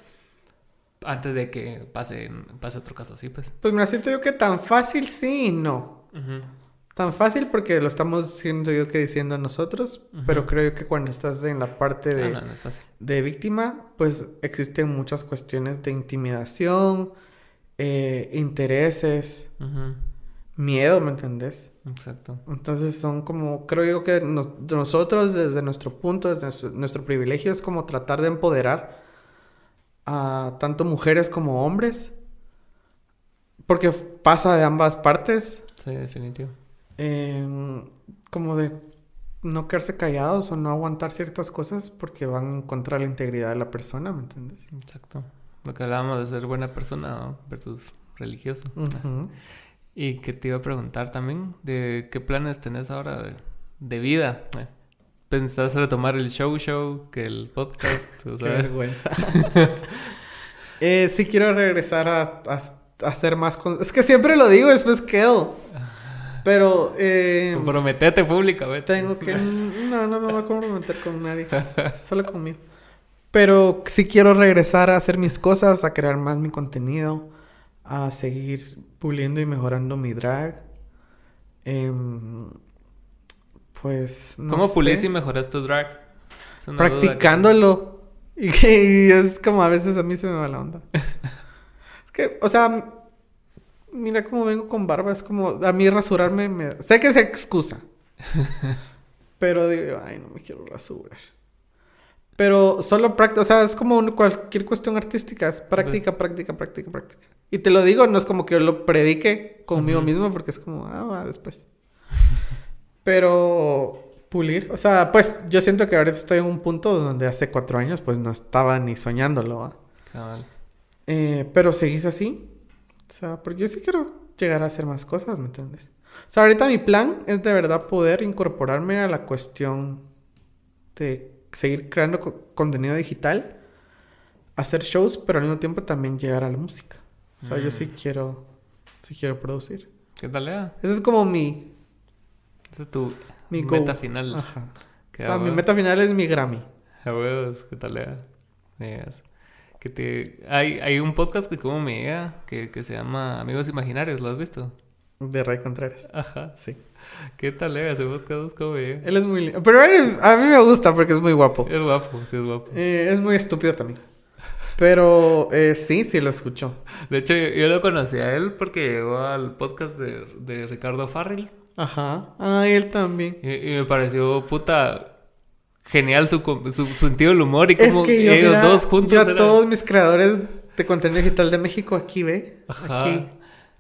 Speaker 1: antes de que pase, pase otro caso así, pues.
Speaker 2: Pues me siento yo que tan fácil sí y no.
Speaker 1: Ujú.
Speaker 2: Tan fácil porque lo estamos siendo yo que diciendo nosotros, pero creo que cuando estás en la parte de,
Speaker 1: Ah, no, no es fácil.
Speaker 2: de víctima, pues existen muchas cuestiones de intimidación, eh, intereses, miedo, ¿me entendés?
Speaker 1: Exacto.
Speaker 2: Entonces son como, creo yo que no- nosotros desde nuestro punto, desde nuestro, nuestro privilegio es como tratar de empoderar a tanto mujeres como hombres, porque pasa de ambas partes,
Speaker 1: Sí, definitivo.
Speaker 2: em, como de no quedarse callados o no aguantar ciertas cosas porque van en contra de la integridad de la persona, ¿me entiendes?
Speaker 1: Exacto. Lo que hablábamos de ser buena persona ¿no? versus religioso. Y que te iba a preguntar también de qué planes tenés ahora de, de vida. eh. ¿Pensás retomar el show show que el podcast? O
Speaker 2: Qué
Speaker 1: sea,
Speaker 2: vergüenza. eh, sí quiero regresar a, a- a hacer más... con- Es que siempre lo digo, después quedo. Pero eh,
Speaker 1: comprometete públicamente.
Speaker 2: tengo que... No, no me voy a comprometer con nadie. Solo conmigo. Pero sí quiero regresar a hacer mis cosas, a crear más mi contenido, a seguir puliendo y mejorando mi drag. Em, pues... no
Speaker 1: ¿Cómo
Speaker 2: sé.
Speaker 1: pulís y mejoras tu drag? Que-
Speaker 2: practicándolo. Y es como a veces a mí se me va la onda. es que, o sea, mira cómo vengo con barba. Es como, a mí rasurarme me... Sé que es excusa. pero digo, ay, no me quiero rasurar. Pero solo práctica, o sea, es como un- cualquier cuestión artística. Es práctica, práctica, práctica, práctica. Y te lo digo, no es como que yo lo predique conmigo mismo porque es como, ah, va, después. Pero pulir. O sea, pues yo siento que ahora estoy en un punto donde hace cuatro años pues no estaba ni soñándolo. Eh, pero seguís así. O sea, porque yo sí quiero llegar a hacer más cosas, ¿me entiendes? O sea, ahorita mi plan es de verdad poder incorporarme a la cuestión de seguir creando co- contenido digital, hacer shows, pero al mismo tiempo también llegar a la música. O sea, yo sí quiero, sí quiero producir.
Speaker 1: ¿Qué tal, Lea?
Speaker 2: Ese es como mi,
Speaker 1: Esa es tu
Speaker 2: mi goal.
Speaker 1: meta final.
Speaker 2: Ajá.
Speaker 1: Qué
Speaker 2: O sea, mi meta final es mi Grammy.
Speaker 1: A huevos, ¿qué tal, Lea? Digas, Que te... hay, hay un podcast que como me llega que, que se llama Amigos Imaginarios, ¿lo has visto?
Speaker 2: De Ray Contreras.
Speaker 1: Ajá.
Speaker 2: Sí.
Speaker 1: ¿Qué tal, Lea? Ese podcast, ¿cómo me llega?
Speaker 2: Él es muy... Pero él- a mí me gusta porque es muy guapo.
Speaker 1: Es guapo, sí es guapo.
Speaker 2: Eh, es muy estúpido también. Pero eh, sí, sí lo escucho.
Speaker 1: De hecho, yo, yo lo conocí a él porque llegó al podcast de, de Ricardo Farrell.
Speaker 2: Ajá. Ah, él también.
Speaker 1: Y, y me pareció puta genial su, su, su sentido del humor y
Speaker 2: Es
Speaker 1: como
Speaker 2: que yo,
Speaker 1: ellos dos juntos
Speaker 2: yo a
Speaker 1: eran-
Speaker 2: todos mis creadores de contenido digital de México aquí, ve.
Speaker 1: Ajá.
Speaker 2: Aquí.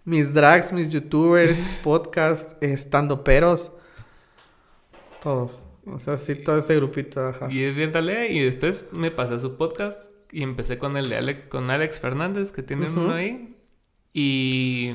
Speaker 2: Mis drags, mis youtubers, podcast, estando peros. Todos. O sea, sí, todo ese grupito. Ajá.
Speaker 1: Y es bien. Y después me pasé a su podcast y empecé con el de Alex, con Alex Fernández, que tiene uno ahí. Y,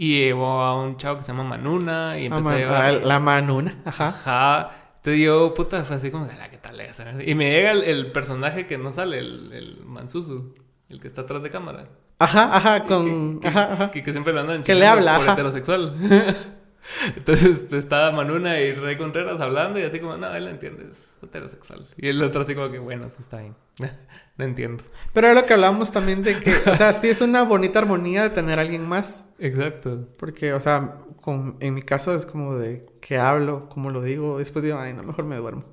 Speaker 1: y llevó a un chavo que se llama Manuna y
Speaker 2: Ah, man-
Speaker 1: a llevar...
Speaker 2: la manuna. Ajá.
Speaker 1: Ajá. Entonces yo, puta, fue así como, "Ala, ¿qué tal? Y me llega el, el personaje que no sale, el, el Mansusu, el que está atrás de cámara.
Speaker 2: Ajá, ajá, con.
Speaker 1: que, que-
Speaker 2: Ajá, ajá.
Speaker 1: que- que siempre lo andan
Speaker 2: Que le habla,
Speaker 1: por
Speaker 2: ajá.
Speaker 1: heterosexual. Entonces estaba Manuna y Rey Contreras hablando y así como, no, él no entiende, es heterosexual. Y el otro así como que, bueno, sí está bien. no entiendo.
Speaker 2: Pero era lo que hablábamos también de que, o sea, sí es una bonita armonía de tener a alguien más.
Speaker 1: Exacto.
Speaker 2: Porque, o sea, con- en mi caso es como de que hablo, como lo digo, después digo, ay, no, mejor me duermo.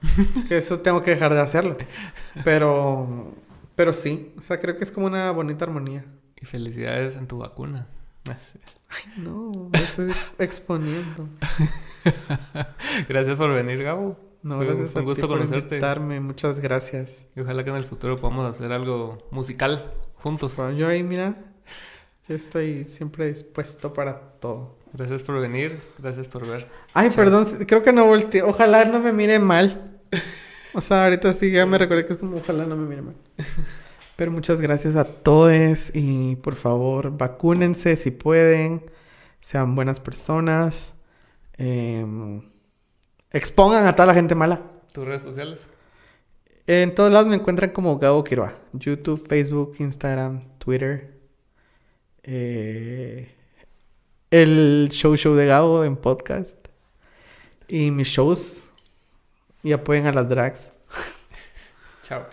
Speaker 2: que eso tengo que dejar de hacerlo. Pero, pero sí, o sea, creo que es como una bonita armonía.
Speaker 1: Y felicidades en tu vacuna.
Speaker 2: No, me estoy ex- exponiendo.
Speaker 1: Gracias por venir, Gabo.
Speaker 2: No,
Speaker 1: Fue-
Speaker 2: gracias
Speaker 1: un
Speaker 2: a
Speaker 1: gusto
Speaker 2: ti por
Speaker 1: conocerte.
Speaker 2: invitarme. Muchas gracias.
Speaker 1: Y ojalá que en el futuro podamos hacer algo musical juntos.
Speaker 2: Bueno, yo ahí, mira, yo estoy siempre dispuesto para todo.
Speaker 1: Gracias por venir, gracias por ver.
Speaker 2: Ay,
Speaker 1: Chao.
Speaker 2: perdón, creo que no volteé. Ojalá no me mire mal. O sea, ahorita sí ya me recordé que es como ojalá no me mire mal. Pero muchas gracias a todos y por favor vacúnense si pueden. Sean buenas personas. em, expongan a toda la gente mala.
Speaker 1: ¿Tus redes sociales?
Speaker 2: En todos lados me encuentran como Gabo Quiroa. YouTube, Facebook, Instagram, Twitter. eh, el show show de Gabo en podcast. Y mis shows. Y apoyen a las drags.
Speaker 1: Chao.